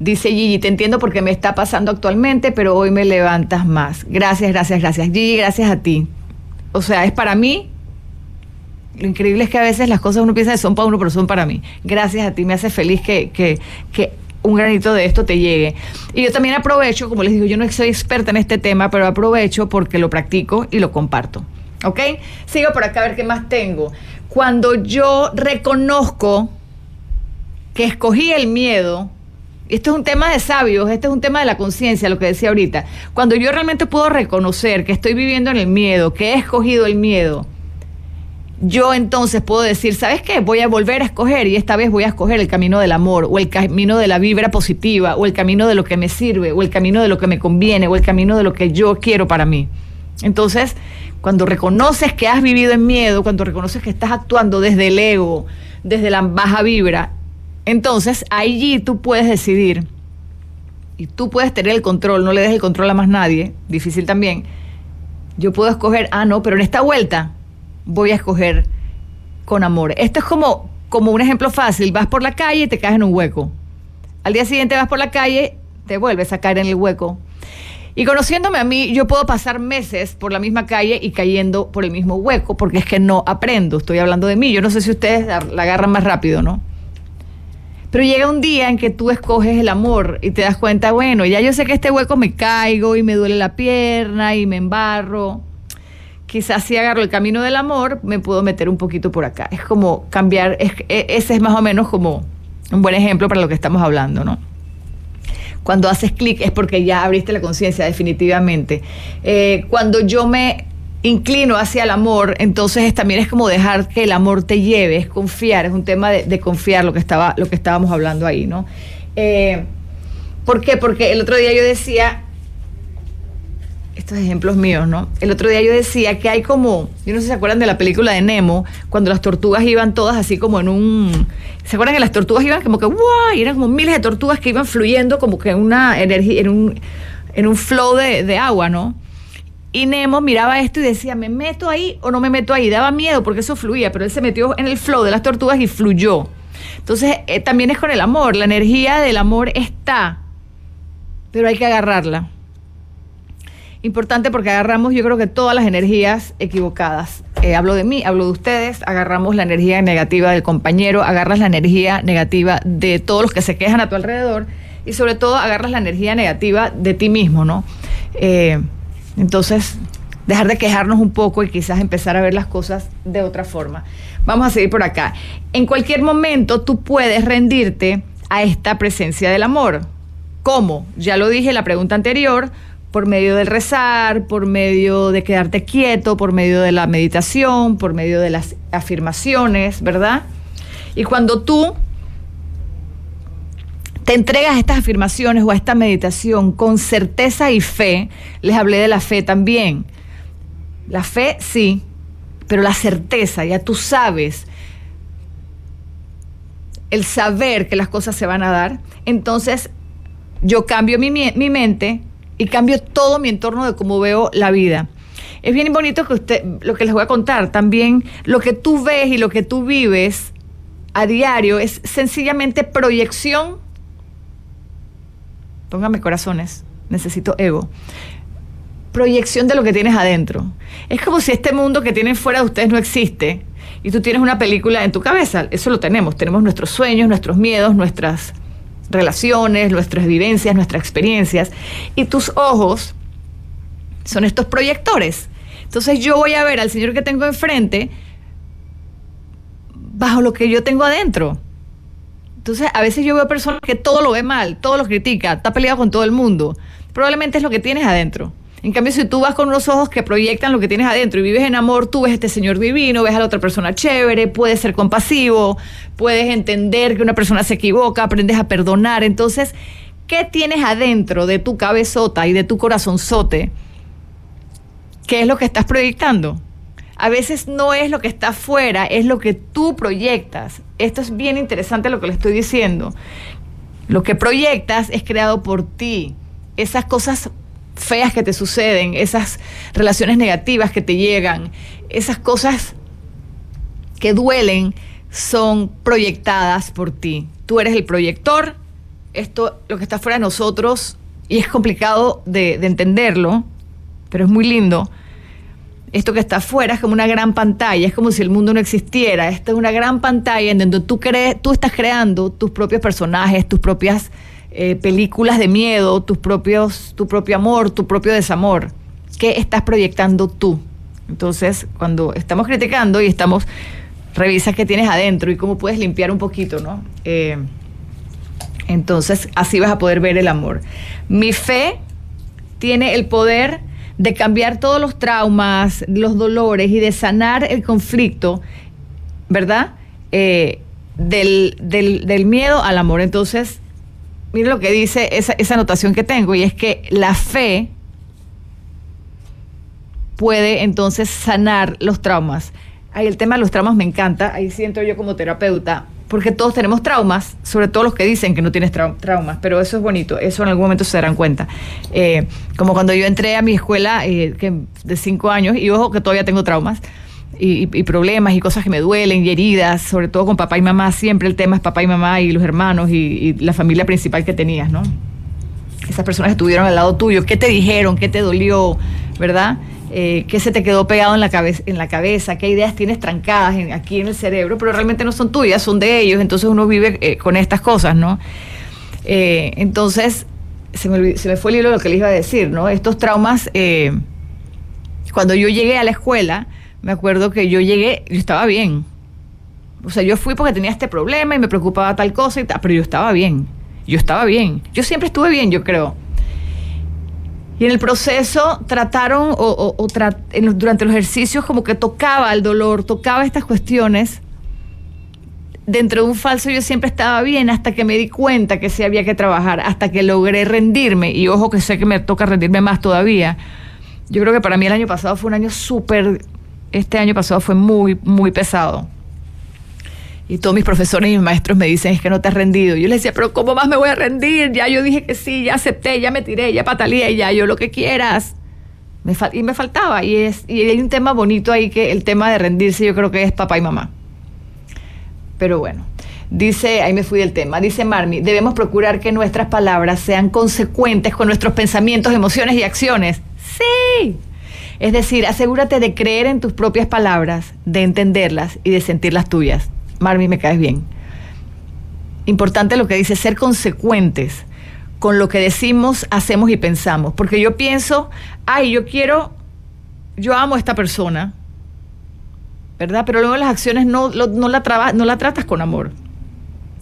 Dice Gigi, te entiendo porque me está pasando actualmente, pero hoy me levantas más. Gracias, gracias, gracias. Gigi, gracias a ti. O sea, es para mí lo increíble es que a veces las cosas uno piensa que son para uno, pero son para mí. Gracias a ti, me hace feliz que, que, que un granito de esto te llegue. Y yo también aprovecho, como les digo, yo no soy experta en este tema, pero aprovecho porque lo practico y lo comparto. ¿Ok? Sigo por acá a ver qué más tengo. Cuando yo reconozco que escogí el miedo, esto es un tema de sabios, este es un tema de la conciencia, lo que decía ahorita, cuando yo realmente puedo reconocer que estoy viviendo en el miedo, que he escogido el miedo, yo entonces puedo decir, ¿sabes qué? Voy a volver a escoger y esta vez voy a escoger el camino del amor o el camino de la vibra positiva o el camino de lo que me sirve o el camino de lo que me conviene o el camino de lo que yo quiero para mí. Entonces, cuando reconoces que has vivido en miedo, cuando reconoces que estás actuando desde el ego, desde la baja vibra, entonces allí tú puedes decidir y tú puedes tener el control, no le des el control a más nadie, difícil también. Yo puedo escoger, ah, no, pero en esta vuelta voy a escoger con amor. Esto es como, como un ejemplo fácil. Vas por la calle y te caes en un hueco. Al día siguiente vas por la calle, te vuelves a caer en el hueco. Y conociéndome a mí, yo puedo pasar meses por la misma calle y cayendo por el mismo hueco, porque es que no aprendo. Estoy hablando de mí. Yo no sé si ustedes la agarran más rápido, ¿no? Pero llega un día en que tú escoges el amor y te das cuenta, bueno, ya yo sé que este hueco me caigo y me duele la pierna y me embarro quizás si agarro el camino del amor, me puedo meter un poquito por acá. Es como cambiar, e, ese es más o menos como un buen ejemplo para lo que estamos hablando, ¿no? Cuando haces clic es porque ya abriste la conciencia definitivamente. Eh, cuando yo me inclino hacia el amor, entonces también es como dejar que el amor te lleve, es confiar, es un tema de, confiar lo que, estaba, lo que estábamos hablando ahí, ¿no? Eh, ¿Por qué? Porque el otro día yo decía, estos ejemplos míos, ¿no? El otro día yo decía que hay como, yo no sé si se acuerdan de la película de Nemo, cuando las tortugas iban todas así como en un, ¿se acuerdan que las tortugas iban como que, ¡guau! Y eran como miles de tortugas que iban fluyendo como que en una energía, en un, en un flow de, de agua, ¿no? Y Nemo miraba esto y decía, ¿me meto ahí o no me meto ahí? Daba miedo porque eso fluía, pero él se metió en el flow de las tortugas y fluyó. Entonces, eh, también es con el amor, la energía del amor está, pero hay que agarrarla importante porque agarramos yo creo que todas las energías equivocadas. Eh, hablo de mí, hablo de ustedes, agarramos la energía negativa del compañero, agarras la energía negativa de todos los que se quejan a tu alrededor y sobre todo agarras la energía negativa de ti mismo, ¿no? Eh, entonces, dejar de quejarnos un poco y quizás empezar a ver las cosas de otra forma. Vamos a seguir por acá. En cualquier momento tú puedes rendirte a esta presencia del amor. ¿Cómo? Ya lo dije en la pregunta anterior, por medio del rezar, por medio de quedarte quieto, por medio de la meditación, por medio de las afirmaciones, ¿verdad? Y cuando tú te entregas a estas afirmaciones o a esta meditación con certeza y fe, les hablé de la fe también. La fe sí, pero la certeza, ya tú sabes, el saber que las cosas se van a dar, entonces yo cambio mi, mi mente y cambio todo mi entorno de cómo veo la vida. Es bien bonito que usted, lo que les voy a contar, también lo que tú ves y lo que tú vives a diario es sencillamente proyección. Póngame corazones, necesito ego. Proyección de lo que tienes adentro. Es como si este mundo que tienen fuera de ustedes no existe y tú tienes una película en tu cabeza. Eso lo tenemos. Tenemos nuestros sueños, nuestros miedos, nuestras relaciones, nuestras vivencias, nuestras experiencias, y tus ojos son estos proyectores. Entonces yo voy a ver al Señor que tengo enfrente bajo lo que yo tengo adentro. Entonces a veces yo veo personas que todo lo ve mal, todo lo critica, está peleado con todo el mundo. Probablemente es lo que tienes adentro. En cambio, si tú vas con unos ojos que proyectan lo que tienes adentro y vives en amor, tú ves a este Señor divino, ves a la otra persona chévere, puedes ser compasivo, puedes entender que una persona se equivoca, aprendes a perdonar. Entonces, ¿qué tienes adentro de tu cabezota y de tu corazonzote? ¿Qué es lo que estás proyectando? A veces no es lo que está afuera, es lo que tú proyectas. Esto es bien interesante lo que le estoy diciendo. Lo que proyectas es creado por ti. Esas cosas feas que te suceden, esas relaciones negativas que te llegan, esas cosas que duelen, son proyectadas por ti. Tú eres el proyector, esto, lo que está fuera de nosotros, y es complicado de, entenderlo, pero es muy lindo. Esto que está afuera es como una gran pantalla, es como si el mundo no existiera. Esta es una gran pantalla en donde tú, crees, tú estás creando tus propios personajes, tus propias eh, películas de miedo, tus propios, tu propio amor, tu propio desamor. ¿Qué estás proyectando tú? Entonces, cuando estamos criticando y estamos, revisa qué tienes adentro y cómo puedes limpiar un poquito, ¿no? Eh, Entonces, así vas a poder ver el amor. Mi fe tiene el poder de cambiar todos los traumas, los dolores y de sanar el conflicto, ¿verdad? Eh, del, del, miedo al amor. Entonces, mire lo que dice esa, esa anotación que tengo, y es que la fe puede entonces sanar los traumas. Ahí el tema de los traumas me encanta, ahí siento yo como terapeuta, porque todos tenemos traumas, sobre todo los que dicen que no tienes traumas, pero eso es bonito, eso en algún momento se darán cuenta. Eh, como cuando yo entré a mi escuela eh, de cinco años, y ojo que todavía tengo traumas, y, problemas y cosas que me duelen y heridas, sobre todo con papá y mamá, siempre el tema es papá y mamá y los hermanos y, la familia principal que tenías, ¿no? Esas personas estuvieron al lado tuyo, ¿qué te dijeron? ¿Qué te dolió? ¿Verdad? Eh, qué se te quedó pegado en la, cabeza, en la cabeza, qué ideas tienes trancadas aquí en el cerebro, pero realmente no son tuyas, son de ellos, entonces uno vive eh, con estas cosas, ¿no? Eh, entonces, se me, se me, fue el hilo de lo que les iba a decir, ¿no? Estos traumas, cuando yo llegué a la escuela, me acuerdo que yo llegué, yo estaba bien. O sea, yo fui porque tenía este problema y me preocupaba tal cosa y tal, pero yo estaba bien. Yo estaba bien. Yo siempre estuve bien, yo creo. Y en el proceso trataron, o, durante los ejercicios, como que tocaba el dolor, tocaba estas cuestiones. Dentro de un falso yo siempre estaba bien hasta que me di cuenta que sí había que trabajar, hasta que logré rendirme. Y ojo que sé que me toca rendirme más todavía. Yo creo que para mí el año pasado fue un año súper, este año pasado fue muy, muy pesado. Y todos mis profesores y mis maestros me dicen, es que no te has rendido. Yo les decía, pero ¿cómo más me voy a rendir? Ya yo dije que sí, ya acepté, ya me tiré, ya pataleé, ya yo lo que quieras. Y me faltaba. Y, es, y hay un tema bonito ahí que el tema de rendirse yo creo que es papá y mamá. Pero bueno, dice, ahí me fui del tema, dice Marmi, debemos procurar que nuestras palabras sean consecuentes con nuestros pensamientos, emociones y acciones. Sí. Es decir, asegúrate de creer en tus propias palabras, de entenderlas y de sentir las tuyas. Marmi, me caes bien. Importante lo que dice, ser consecuentes con lo que decimos, hacemos y pensamos. Porque yo pienso, ay, yo quiero, yo amo a esta persona, ¿verdad? Pero luego las acciones no, no, la, no la tratas con amor.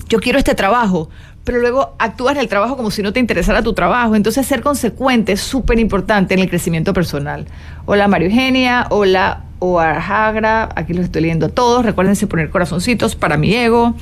Yo quiero este trabajo, pero luego actúas en el trabajo como si no te interesara tu trabajo. Entonces, ser consecuente es súper importante en el crecimiento personal. Hola, Mario Eugenia. Hola, o Arhagra, aquí los estoy leyendo todos, recuérdense poner corazoncitos para mi ego.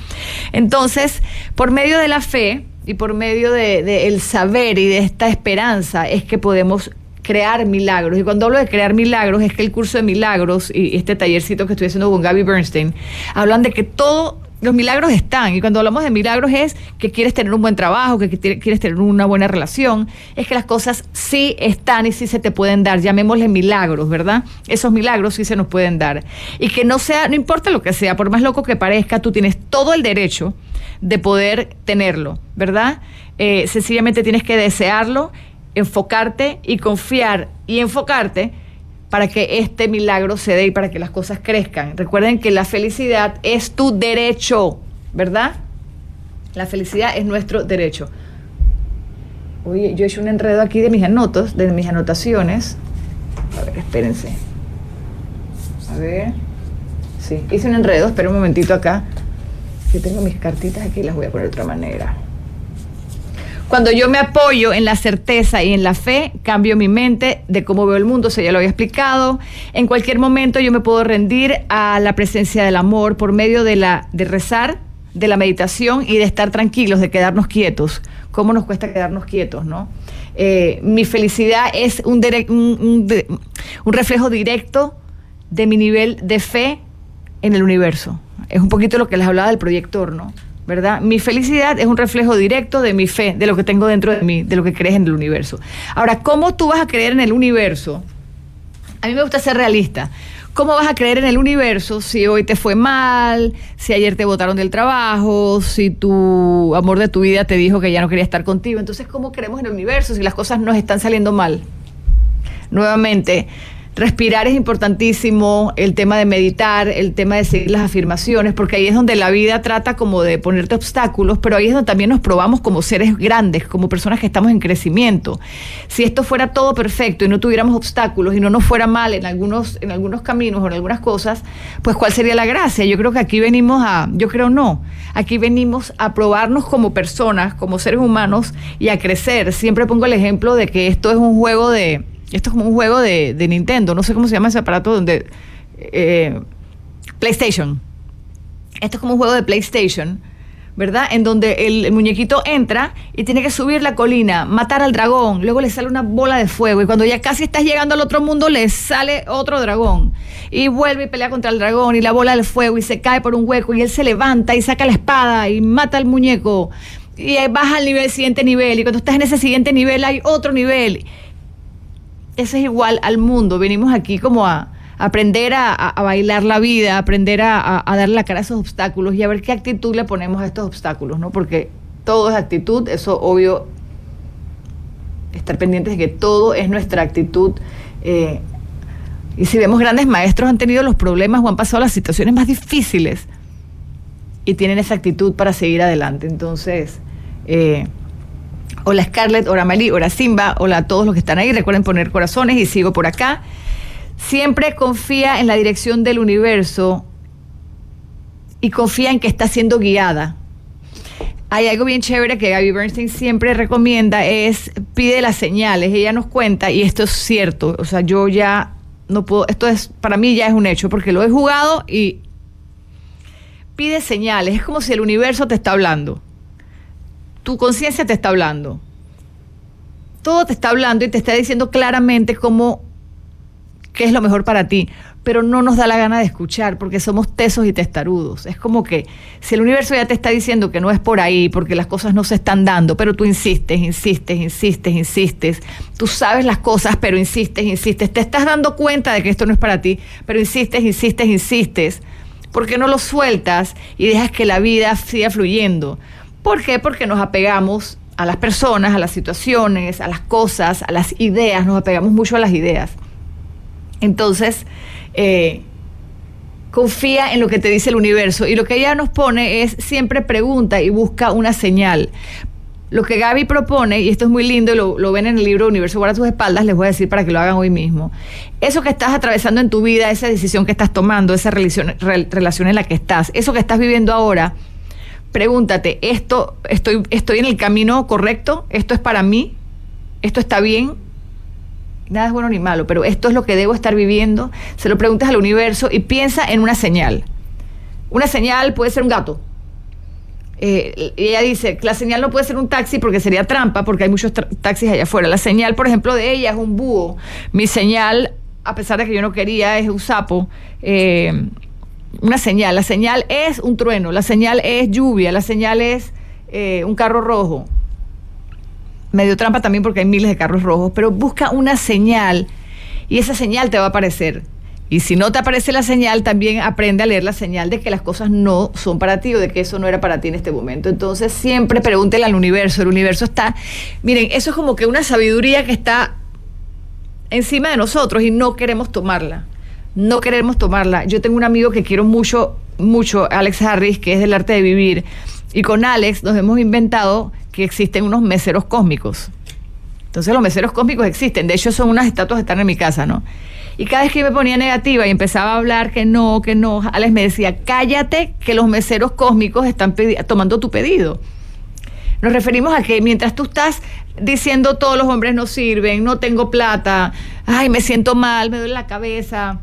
Entonces, por medio de la fe y por medio del de, saber y de esta esperanza es que podemos crear milagros. Y cuando hablo de crear milagros, es que el curso de milagros y este tallercito que estoy haciendo con Gaby Bernstein, hablan de que todo los milagros están. Y cuando hablamos de milagros es que quieres tener un buen trabajo, que quieres tener una buena relación. Es que las cosas sí están y sí se te pueden dar. Llamémosle milagros, ¿verdad? Esos milagros sí se nos pueden dar. Y que no sea, no importa lo que sea, por más loco que parezca, tú tienes todo el derecho de poder tenerlo, ¿verdad? Eh, sencillamente tienes que desearlo, enfocarte y confiar y enfocarte para que este milagro se dé y para que las cosas crezcan. Recuerden que la felicidad es tu derecho, ¿verdad? La felicidad es nuestro derecho. Oye, yo he hecho un enredo aquí de mis anotos, de mis anotaciones. A ver, espérense. A ver. Sí, hice un enredo, espera un momentito acá. Que tengo mis cartitas aquí, las voy a poner de otra manera. Cuando yo me apoyo en la certeza y en la fe, cambio mi mente de cómo veo el mundo, eso ya lo había explicado. En cualquier momento yo me puedo rendir a la presencia del amor por medio de, la, de rezar, de la meditación y de estar tranquilos, de quedarnos quietos. ¿Cómo nos cuesta quedarnos quietos, no? Eh, mi felicidad es un, un reflejo directo de mi nivel de fe en el universo. Es un poquito lo que les hablaba del proyector, ¿no? ¿Verdad? Mi felicidad es un reflejo directo de mi fe, de lo que tengo dentro de mí, de lo que crees en el universo. Ahora, ¿cómo tú vas a creer en el universo? A mí me gusta ser realista. ¿Cómo vas a creer en el universo si hoy te fue mal, si ayer te botaron del trabajo, si tu amor de tu vida te dijo que ya no quería estar contigo? Entonces, ¿cómo creemos en el universo si las cosas nos están saliendo mal? Nuevamente, Respirar es importantísimo, el tema de meditar, el tema de seguir las afirmaciones, porque ahí es donde la vida trata como de ponerte obstáculos, pero ahí es donde también nos probamos como seres grandes, como personas que estamos en crecimiento. Si esto fuera todo perfecto y no tuviéramos obstáculos y no nos fuera mal en algunos, en algunos caminos o en algunas cosas, pues ¿cuál sería la gracia? Yo creo que aquí venimos a, yo creo no, aquí venimos a probarnos como personas, como seres humanos y a crecer. Siempre pongo el ejemplo de que esto es un juego de esto es como un juego de, Nintendo, no sé cómo se llama ese aparato donde... Eh, PlayStation. Esto es como un juego de PlayStation, ¿verdad? En donde el, muñequito entra y tiene que subir la colina, matar al dragón, luego le sale una bola de fuego y cuando ya casi estás llegando al otro mundo le sale otro dragón y vuelve y pelea contra el dragón y la bola de fuego y se cae por un hueco y él se levanta y saca la espada y mata al muñeco y baja al nivel siguiente nivel y cuando estás en ese siguiente nivel hay otro nivel eso es igual al mundo. Venimos aquí como a, aprender a, bailar la vida, aprender a, a, darle la cara a esos obstáculos y a ver qué actitud le ponemos a estos obstáculos, ¿no? Porque todo es actitud, eso obvio, estar pendientes de que todo es nuestra actitud. Eh, y si vemos grandes maestros han tenido los problemas o han pasado las situaciones más difíciles y tienen esa actitud para seguir adelante. Entonces, eh, Hola Scarlett, hola Mali, hola Simba, hola a todos los que están ahí. Recuerden poner corazones y sigo por acá. Siempre confía en la dirección del universo y confía en que está siendo guiada. Hay algo bien chévere que Gaby Bernstein siempre recomienda, es pide las señales. Ella nos cuenta, y esto es cierto, o sea, yo ya no puedo, esto es, para mí ya es un hecho, porque lo he jugado y pide señales. Es como si el universo te está hablando tu conciencia te está hablando. Todo te está hablando y te está diciendo claramente cómo, qué es lo mejor para ti, pero no nos da la gana de escuchar porque somos tesos y testarudos. Es como que si el universo ya te está diciendo que no es por ahí, porque las cosas no se están dando, pero tú insistes, insistes, insistes, insistes, tú sabes las cosas, pero insistes, insistes, te estás dando cuenta de que esto no es para ti, pero insistes, insistes, insistes, ¿por qué no lo sueltas y dejas que la vida siga fluyendo? ¿Por qué? Porque nos apegamos a las personas, a las situaciones, a las cosas, a las ideas, nos apegamos mucho a las ideas. Entonces, eh, confía en lo que te dice el universo y lo que ella nos pone es siempre pregunta y busca una señal. Lo que Gaby propone, y esto es muy lindo, lo, lo ven en el libro Universo a tus espaldas, les voy a decir para que lo hagan hoy mismo. Eso que estás atravesando en tu vida, esa decisión que estás tomando, esa relación en la que estás, eso que estás viviendo ahora, pregúntate, ¿esto estoy, estoy en el camino correcto? ¿Esto es para mí? ¿Esto está bien? Nada es bueno ni malo, pero esto es lo que debo estar viviendo. Se lo preguntas al universo y piensa en una señal. Una señal puede ser un gato. Eh, ella dice, la señal no puede ser un taxi porque sería trampa, porque hay muchos taxis allá afuera. La señal, por ejemplo, de ella es un búho. Mi señal, a pesar de que yo no quería, es un sapo. Eh, una señal. La señal es un trueno, la señal es lluvia, la señal es eh, un carro rojo. Medio trampa también porque hay miles de carros rojos, pero busca una señal y esa señal te va a aparecer. Y si no te aparece la señal, también aprende a leer la señal de que las cosas no son para ti o de que eso no era para ti en este momento. Entonces siempre pregúntele al universo. El universo está, miren, eso es como que una sabiduría que está encima de nosotros y no queremos tomarla no queremos tomarla. Yo tengo un amigo que quiero mucho, mucho, Alex Harris, que es del arte de vivir. Y con Alex nos hemos inventado que existen unos meseros cósmicos. Entonces los meseros cósmicos existen. De hecho, son unas estatuas que están en mi casa, ¿no? Y cada vez que me ponía negativa y empezaba a hablar que no, que no, Alex me decía, cállate que los meseros cósmicos están tomando tu pedido. Nos referimos a que mientras tú estás diciendo todos los hombres no sirven, no tengo plata, ay, me siento mal, me duele la cabeza,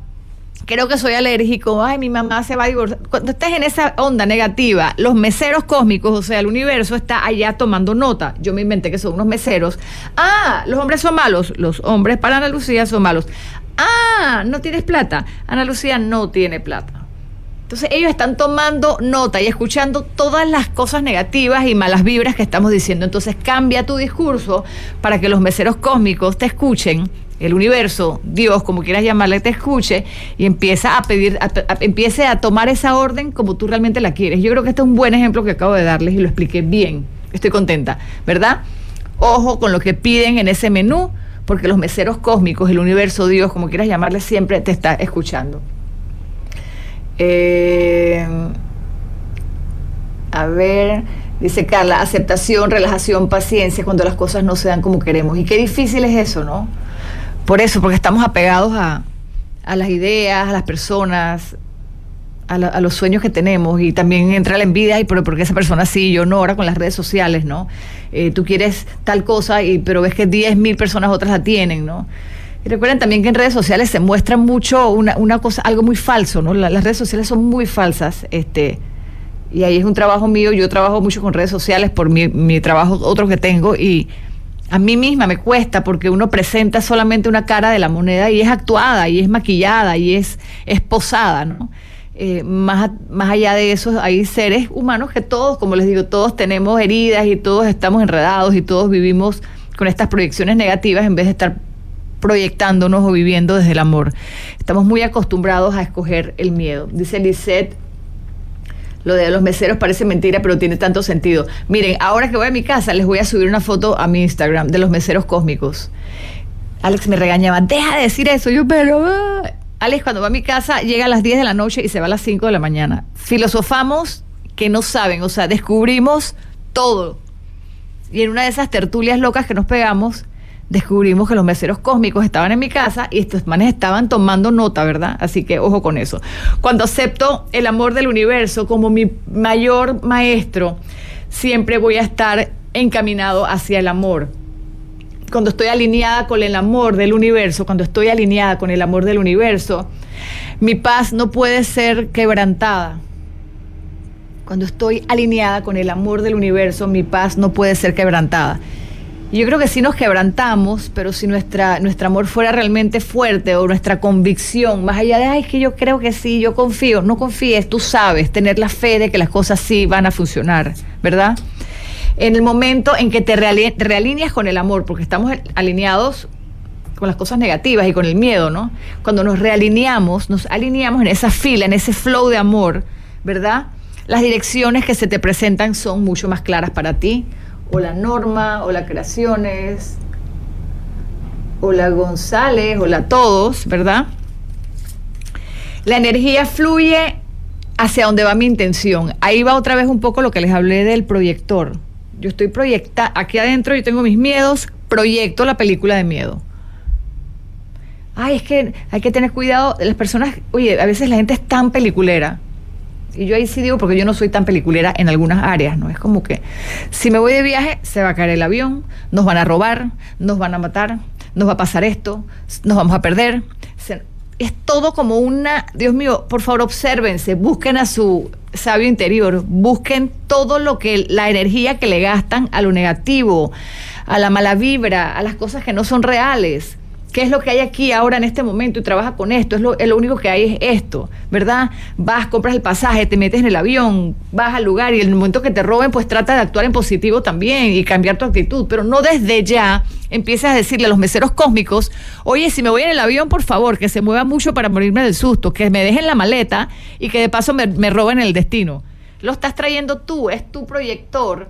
creo que soy alérgico, ay, mi mamá se va a divorciar. Cuando estés en esa onda negativa, los meseros cósmicos, o sea, el universo está allá tomando nota. Yo me inventé que son unos meseros. Ah, los hombres son malos. Los hombres para Ana Lucía son malos. Ah, no tienes plata. Ana Lucía no tiene plata. Entonces ellos están tomando nota y escuchando todas las cosas negativas y malas vibras que estamos diciendo. Entonces cambia tu discurso para que los meseros cósmicos te escuchen el universo, Dios, como quieras llamarle, te escuche y empieza a pedir, empiece a tomar esa orden como tú realmente la quieres. Yo creo que este es un buen ejemplo que acabo de darles y lo expliqué bien. Estoy contenta, ¿verdad? Ojo con lo que piden en ese menú, porque los meseros cósmicos, el universo, Dios, como quieras llamarle, siempre te está escuchando. Eh, a ver, dice Carla, aceptación, relajación, paciencia cuando las cosas no se dan como queremos. Y qué difícil es eso, ¿no? Por eso, porque estamos apegados a, a las ideas, a las personas, a, los sueños que tenemos. Y también entra la envidia y pero porque esa persona sí yo no ahora con las redes sociales no eh, tú quieres tal cosa y pero ves que 10 mil personas otras la tienen no y recuerden también que en redes sociales se muestra mucho una, una cosa algo muy falso no las redes sociales son muy falsas este y ahí es un trabajo mío. Yo trabajo mucho con redes sociales por mi, mi trabajo otro que tengo y a mí misma me cuesta porque uno presenta solamente una cara de la moneda y es actuada y es maquillada y es, posada, ¿no? Eh, más, más allá de eso, hay seres humanos que todos, como les digo, todos tenemos heridas y todos estamos enredados y todos vivimos con estas proyecciones negativas en vez de estar proyectándonos o viviendo desde el amor. Estamos muy acostumbrados a escoger el miedo. Dice Lisette, lo de los meseros parece mentira, pero tiene tanto sentido. Miren, ahora que voy a mi casa, les voy a subir una foto a mi Instagram de los meseros cósmicos. Alex me regañaba, deja de decir eso. Yo, pero... Ah". Alex, cuando va a mi casa, llega a las 10 de la noche y se va a las 5 de la mañana. Filosofamos que no saben, o sea, descubrimos todo. Y en una de esas tertulias locas que nos pegamos, descubrimos que los meseros cósmicos estaban en mi casa y estos manes estaban tomando nota, ¿verdad? Así que ojo con eso. Cuando acepto el amor del universo como mi mayor maestro, siempre voy a estar encaminado hacia el amor cuando estoy alineada con el amor del universo, cuando estoy alineada con el amor del universo, mi paz no puede ser quebrantada. Cuando estoy alineada con el amor del universo, mi paz no puede ser quebrantada. Y yo creo que si nos quebrantamos, pero si nuestra, nuestro amor fuera realmente fuerte o nuestra convicción, más allá de, ay, es que yo creo que sí, yo confío, no confíes, tú sabes, tener la fe de que las cosas sí van a funcionar, ¿verdad? en el momento en que te realineas con el amor, porque estamos alineados con las cosas negativas y con el miedo, ¿no? Cuando nos realineamos, nos alineamos en esa fila, en ese flow de amor, ¿verdad? Las direcciones que se te presentan son mucho más claras para ti. O la Norma, o la Creaciones, o la González, o la Todos, ¿verdad? La energía fluye hacia donde va mi intención. Ahí va otra vez un poco lo que les hablé del proyector yo estoy proyecta, aquí adentro yo tengo mis miedos, proyecto la película de miedo. Ay, es que hay que tener cuidado. Las personas, oye, a veces la gente es tan peliculera. Y yo ahí sí digo, porque yo no soy tan peliculera en algunas áreas, ¿no? Es como que si me voy de viaje, se va a caer el avión, nos van a robar, nos van a matar, nos va a pasar esto, nos vamos a perder. Es todo como una, Dios mío, por favor, obsérvense, busquen a su sabio interior, busquen todo lo que, la energía que le gastan a lo negativo, a la mala vibra, a las cosas que no son reales. ¿Qué es lo que hay aquí ahora en este momento? Y trabaja con esto. Es lo, único que hay es esto, ¿verdad? Vas, compras el pasaje, te metes en el avión, vas al lugar y en el momento que te roben, pues trata de actuar en positivo también y cambiar tu actitud. Pero no desde ya empieces a decirle a los meseros cósmicos, oye, si me voy en el avión, por favor, que se mueva mucho para morirme del susto, que me dejen la maleta y que de paso me, me roben el destino. Lo estás trayendo tú, es tu proyector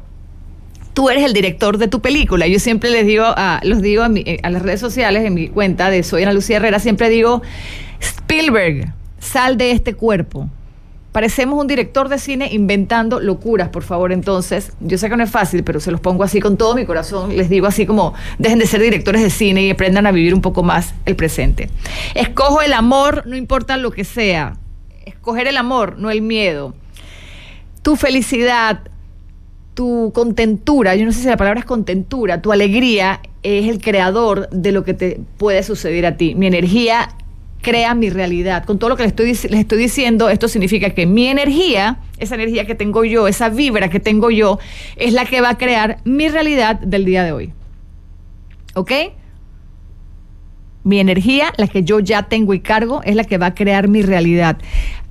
tú eres el director de tu película. Yo siempre les digo, a, los digo eh, a las redes sociales, en mi cuenta de Soy Ana Lucía Herrera, siempre digo, Spielberg, sal de este cuerpo. Parecemos un director de cine inventando locuras, por favor. Entonces, yo sé que no es fácil, pero se los pongo así con todo mi corazón. Les digo así como, dejen de ser directores de cine y aprendan a vivir un poco más el presente. Escojo el amor, no importa lo que sea. Escoger el amor, no el miedo. Tu felicidad, tu contentura, yo no sé si la palabra es contentura, tu alegría es el creador de lo que te puede suceder a ti. Mi energía crea mi realidad. Con todo lo que les estoy, les estoy diciendo, esto significa que mi energía, esa energía que tengo yo, esa vibra que tengo yo, es la que va a crear mi realidad del día de hoy. ¿Ok? Mi energía, la que yo ya tengo y cargo, es la que va a crear mi realidad.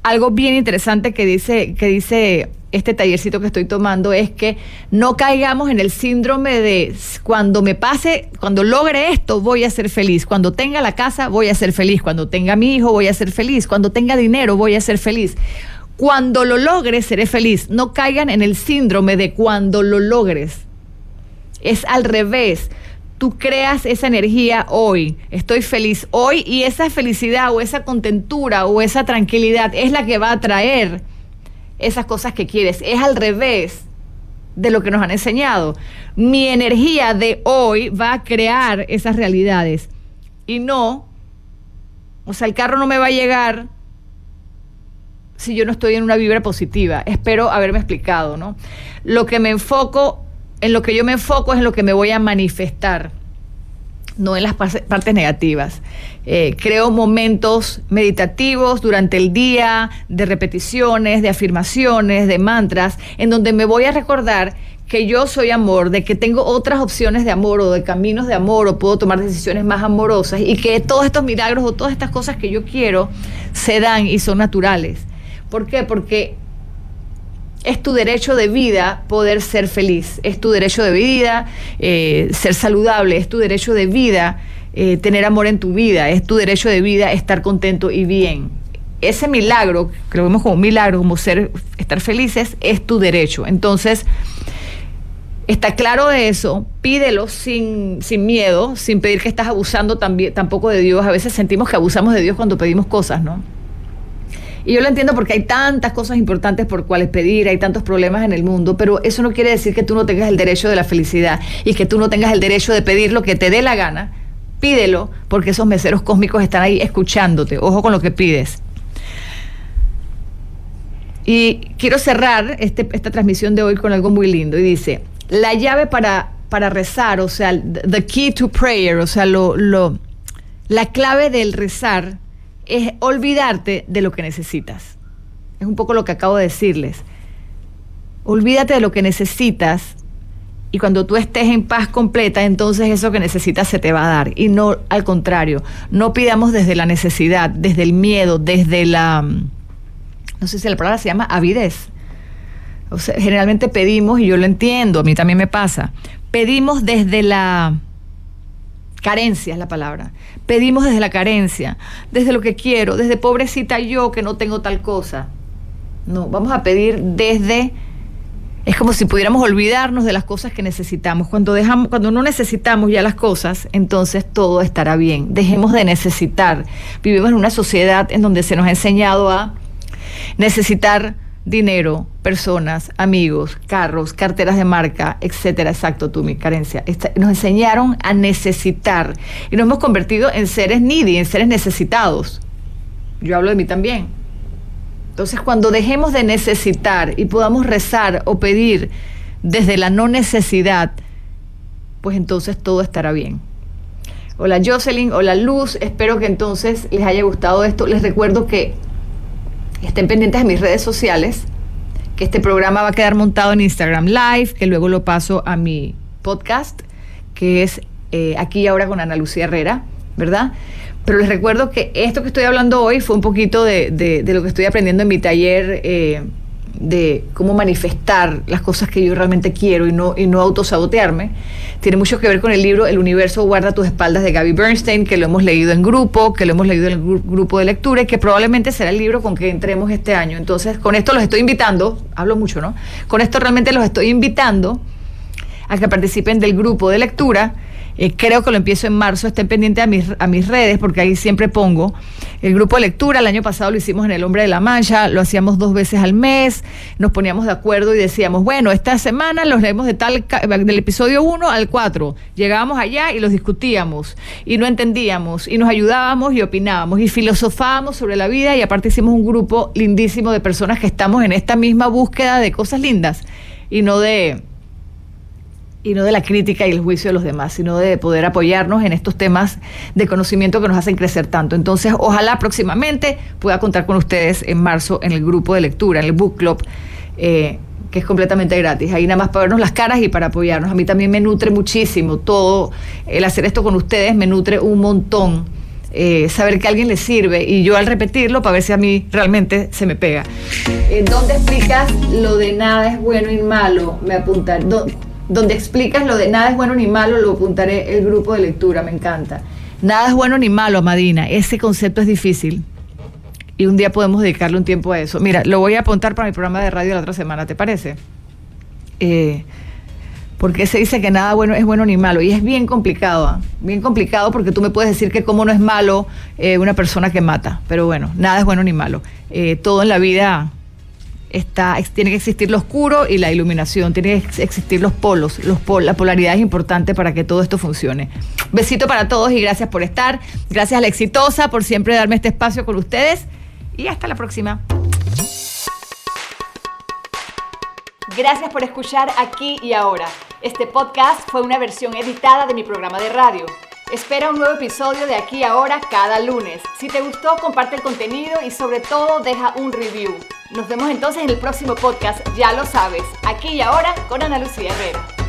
Algo bien interesante que dice, que dice este tallercito que estoy tomando es que no caigamos en el síndrome de cuando me pase, cuando logre esto, voy a ser feliz. Cuando tenga la casa, voy a ser feliz. Cuando tenga mi hijo, voy a ser feliz. Cuando tenga dinero, voy a ser feliz. Cuando lo logres, seré feliz. No caigan en el síndrome de cuando lo logres. Es al revés. Tú creas esa energía hoy. Estoy feliz hoy y esa felicidad o esa contentura o esa tranquilidad es la que va a traer esas cosas que quieres. Es al revés de lo que nos han enseñado. Mi energía de hoy va a crear esas realidades y no, o sea, el carro no me va a llegar si yo no estoy en una vibra positiva. Espero haberme explicado, ¿no? Lo que me enfoco, en lo que yo me enfoco es en lo que me voy a manifestar, no en las partes negativas. Eh, creo momentos meditativos durante el día, de repeticiones, de afirmaciones, de mantras, en donde me voy a recordar que yo soy amor, de que tengo otras opciones de amor o de caminos de amor o puedo tomar decisiones más amorosas y que todos estos milagros o todas estas cosas que yo quiero se dan y son naturales. ¿Por qué? Porque es tu derecho de vida poder ser feliz, es tu derecho de vida eh, ser saludable, es tu derecho de vida eh, tener amor en tu vida, es tu derecho de vida estar contento y bien. Ese milagro, que lo vemos como un milagro, como ser, estar felices, es tu derecho. Entonces, está claro de eso, pídelo sin, sin miedo, sin pedir que estás abusando también, tampoco de Dios. A veces sentimos que abusamos de Dios cuando pedimos cosas, ¿no? Y yo lo entiendo porque hay tantas cosas importantes por cuales pedir, hay tantos problemas en el mundo, pero eso no quiere decir que tú no tengas el derecho de la felicidad y que tú no tengas el derecho de pedir lo que te dé la gana. Pídelo porque esos meseros cósmicos están ahí escuchándote. Ojo con lo que pides. Y quiero cerrar este, esta transmisión de hoy con algo muy lindo. Y dice, la llave para, para rezar, o sea, the key to prayer, o sea, lo, lo, la clave del rezar es olvidarte de lo que necesitas. Es un poco lo que acabo de decirles. Olvídate de lo que necesitas y cuando tú estés en paz completa, entonces eso que necesitas se te va a dar. Y no al contrario, no pidamos desde la necesidad, desde el miedo, desde la, no sé si la palabra se llama avidez. Generalmente pedimos, y yo lo entiendo, a mí también me pasa, pedimos desde la carencia es la palabra. Pedimos desde la carencia, desde lo que quiero, desde pobrecita yo que no tengo tal cosa. No, vamos a pedir desde es como si pudiéramos olvidarnos de las cosas que necesitamos. Cuando dejamos, cuando no necesitamos ya las cosas, entonces todo estará bien. Dejemos de necesitar. Vivimos en una sociedad en donde se nos ha enseñado a necesitar dinero, personas, amigos, carros, carteras de marca, etcétera. Exacto, tú, mi carencia. nos enseñaron a necesitar y nos hemos convertido en seres needy, en seres necesitados. Yo hablo de mí también. Entonces, cuando dejemos de necesitar y podamos rezar o pedir desde la no necesidad, pues entonces todo estará bien. Hola Jocelyn, hola Luz, espero que entonces les haya gustado esto. Les recuerdo que estén pendientes de mis redes sociales, que este programa va a quedar montado en Instagram Live, que luego lo paso a mi podcast, que es eh, aquí y ahora con Ana Lucía Herrera, ¿verdad? Pero les recuerdo que esto que estoy hablando hoy fue un poquito de, lo que estoy aprendiendo en mi taller eh, de cómo manifestar las cosas que yo realmente quiero y no, y no autosabotearme. Tiene mucho que ver con el libro El universo guarda tus espaldas de Gaby Bernstein, que lo hemos leído en grupo, que lo hemos leído en el grupo de lectura y que probablemente será el libro con que entremos este año. Entonces, con esto los estoy invitando, hablo mucho, ¿no? Con esto realmente los estoy invitando a que participen del grupo de lectura eh, creo que lo empiezo en marzo, estén pendientes a mis, a mis redes porque ahí siempre pongo el grupo de lectura. El año pasado lo hicimos en el Hombre de la Mancha, lo hacíamos dos veces al mes, nos poníamos de acuerdo y decíamos, bueno, esta semana los leemos de tal, del episodio 1 al 4. Llegábamos allá y los discutíamos y no entendíamos y nos ayudábamos y opinábamos y filosofábamos sobre la vida y aparte hicimos un grupo lindísimo de personas que estamos en esta misma búsqueda de cosas lindas y no de y no de la crítica y el juicio de los demás, sino de poder apoyarnos en estos temas de conocimiento que nos hacen crecer tanto. Entonces, ojalá próximamente pueda contar con ustedes en marzo en el grupo de lectura, en el book club. Eh, que es completamente gratis. Ahí nada más para vernos las caras y para apoyarnos. A mí también me nutre muchísimo todo. El hacer esto con ustedes me nutre un montón. Eh, saber que a alguien le sirve y yo al repetirlo para ver si a mí realmente se me pega. Eh, ¿Dónde explicas lo de nada es bueno y malo? Me apuntan donde explicas lo de nada es bueno ni malo, lo apuntaré el grupo de lectura, me encanta. Nada es bueno ni malo, Madina, ese concepto es difícil. Y un día podemos dedicarle un tiempo a eso. Mira, lo voy a apuntar para mi programa de radio la otra semana, ¿te parece? Eh, porque se dice que nada bueno es bueno ni malo y es bien complicado, ¿ah? bien complicado porque tú me puedes decir que cómo no es malo eh, una persona que mata, pero bueno, nada es bueno ni malo. Eh, todo en la vida tiene que existir lo oscuro y la iluminación, tiene que existir los polos, los la polaridad es importante para que todo esto funcione. Besito para todos y gracias por estar, gracias a la exitosa por siempre darme este espacio con ustedes y hasta la próxima. Gracias por escuchar aquí y ahora. Este podcast fue una versión editada de mi programa de radio. Espera un nuevo episodio de aquí ahora cada lunes. Si te gustó, comparte el contenido y sobre todo deja un review. Nos vemos entonces en el próximo podcast, ya lo sabes, aquí y ahora con Ana Lucía Herrera.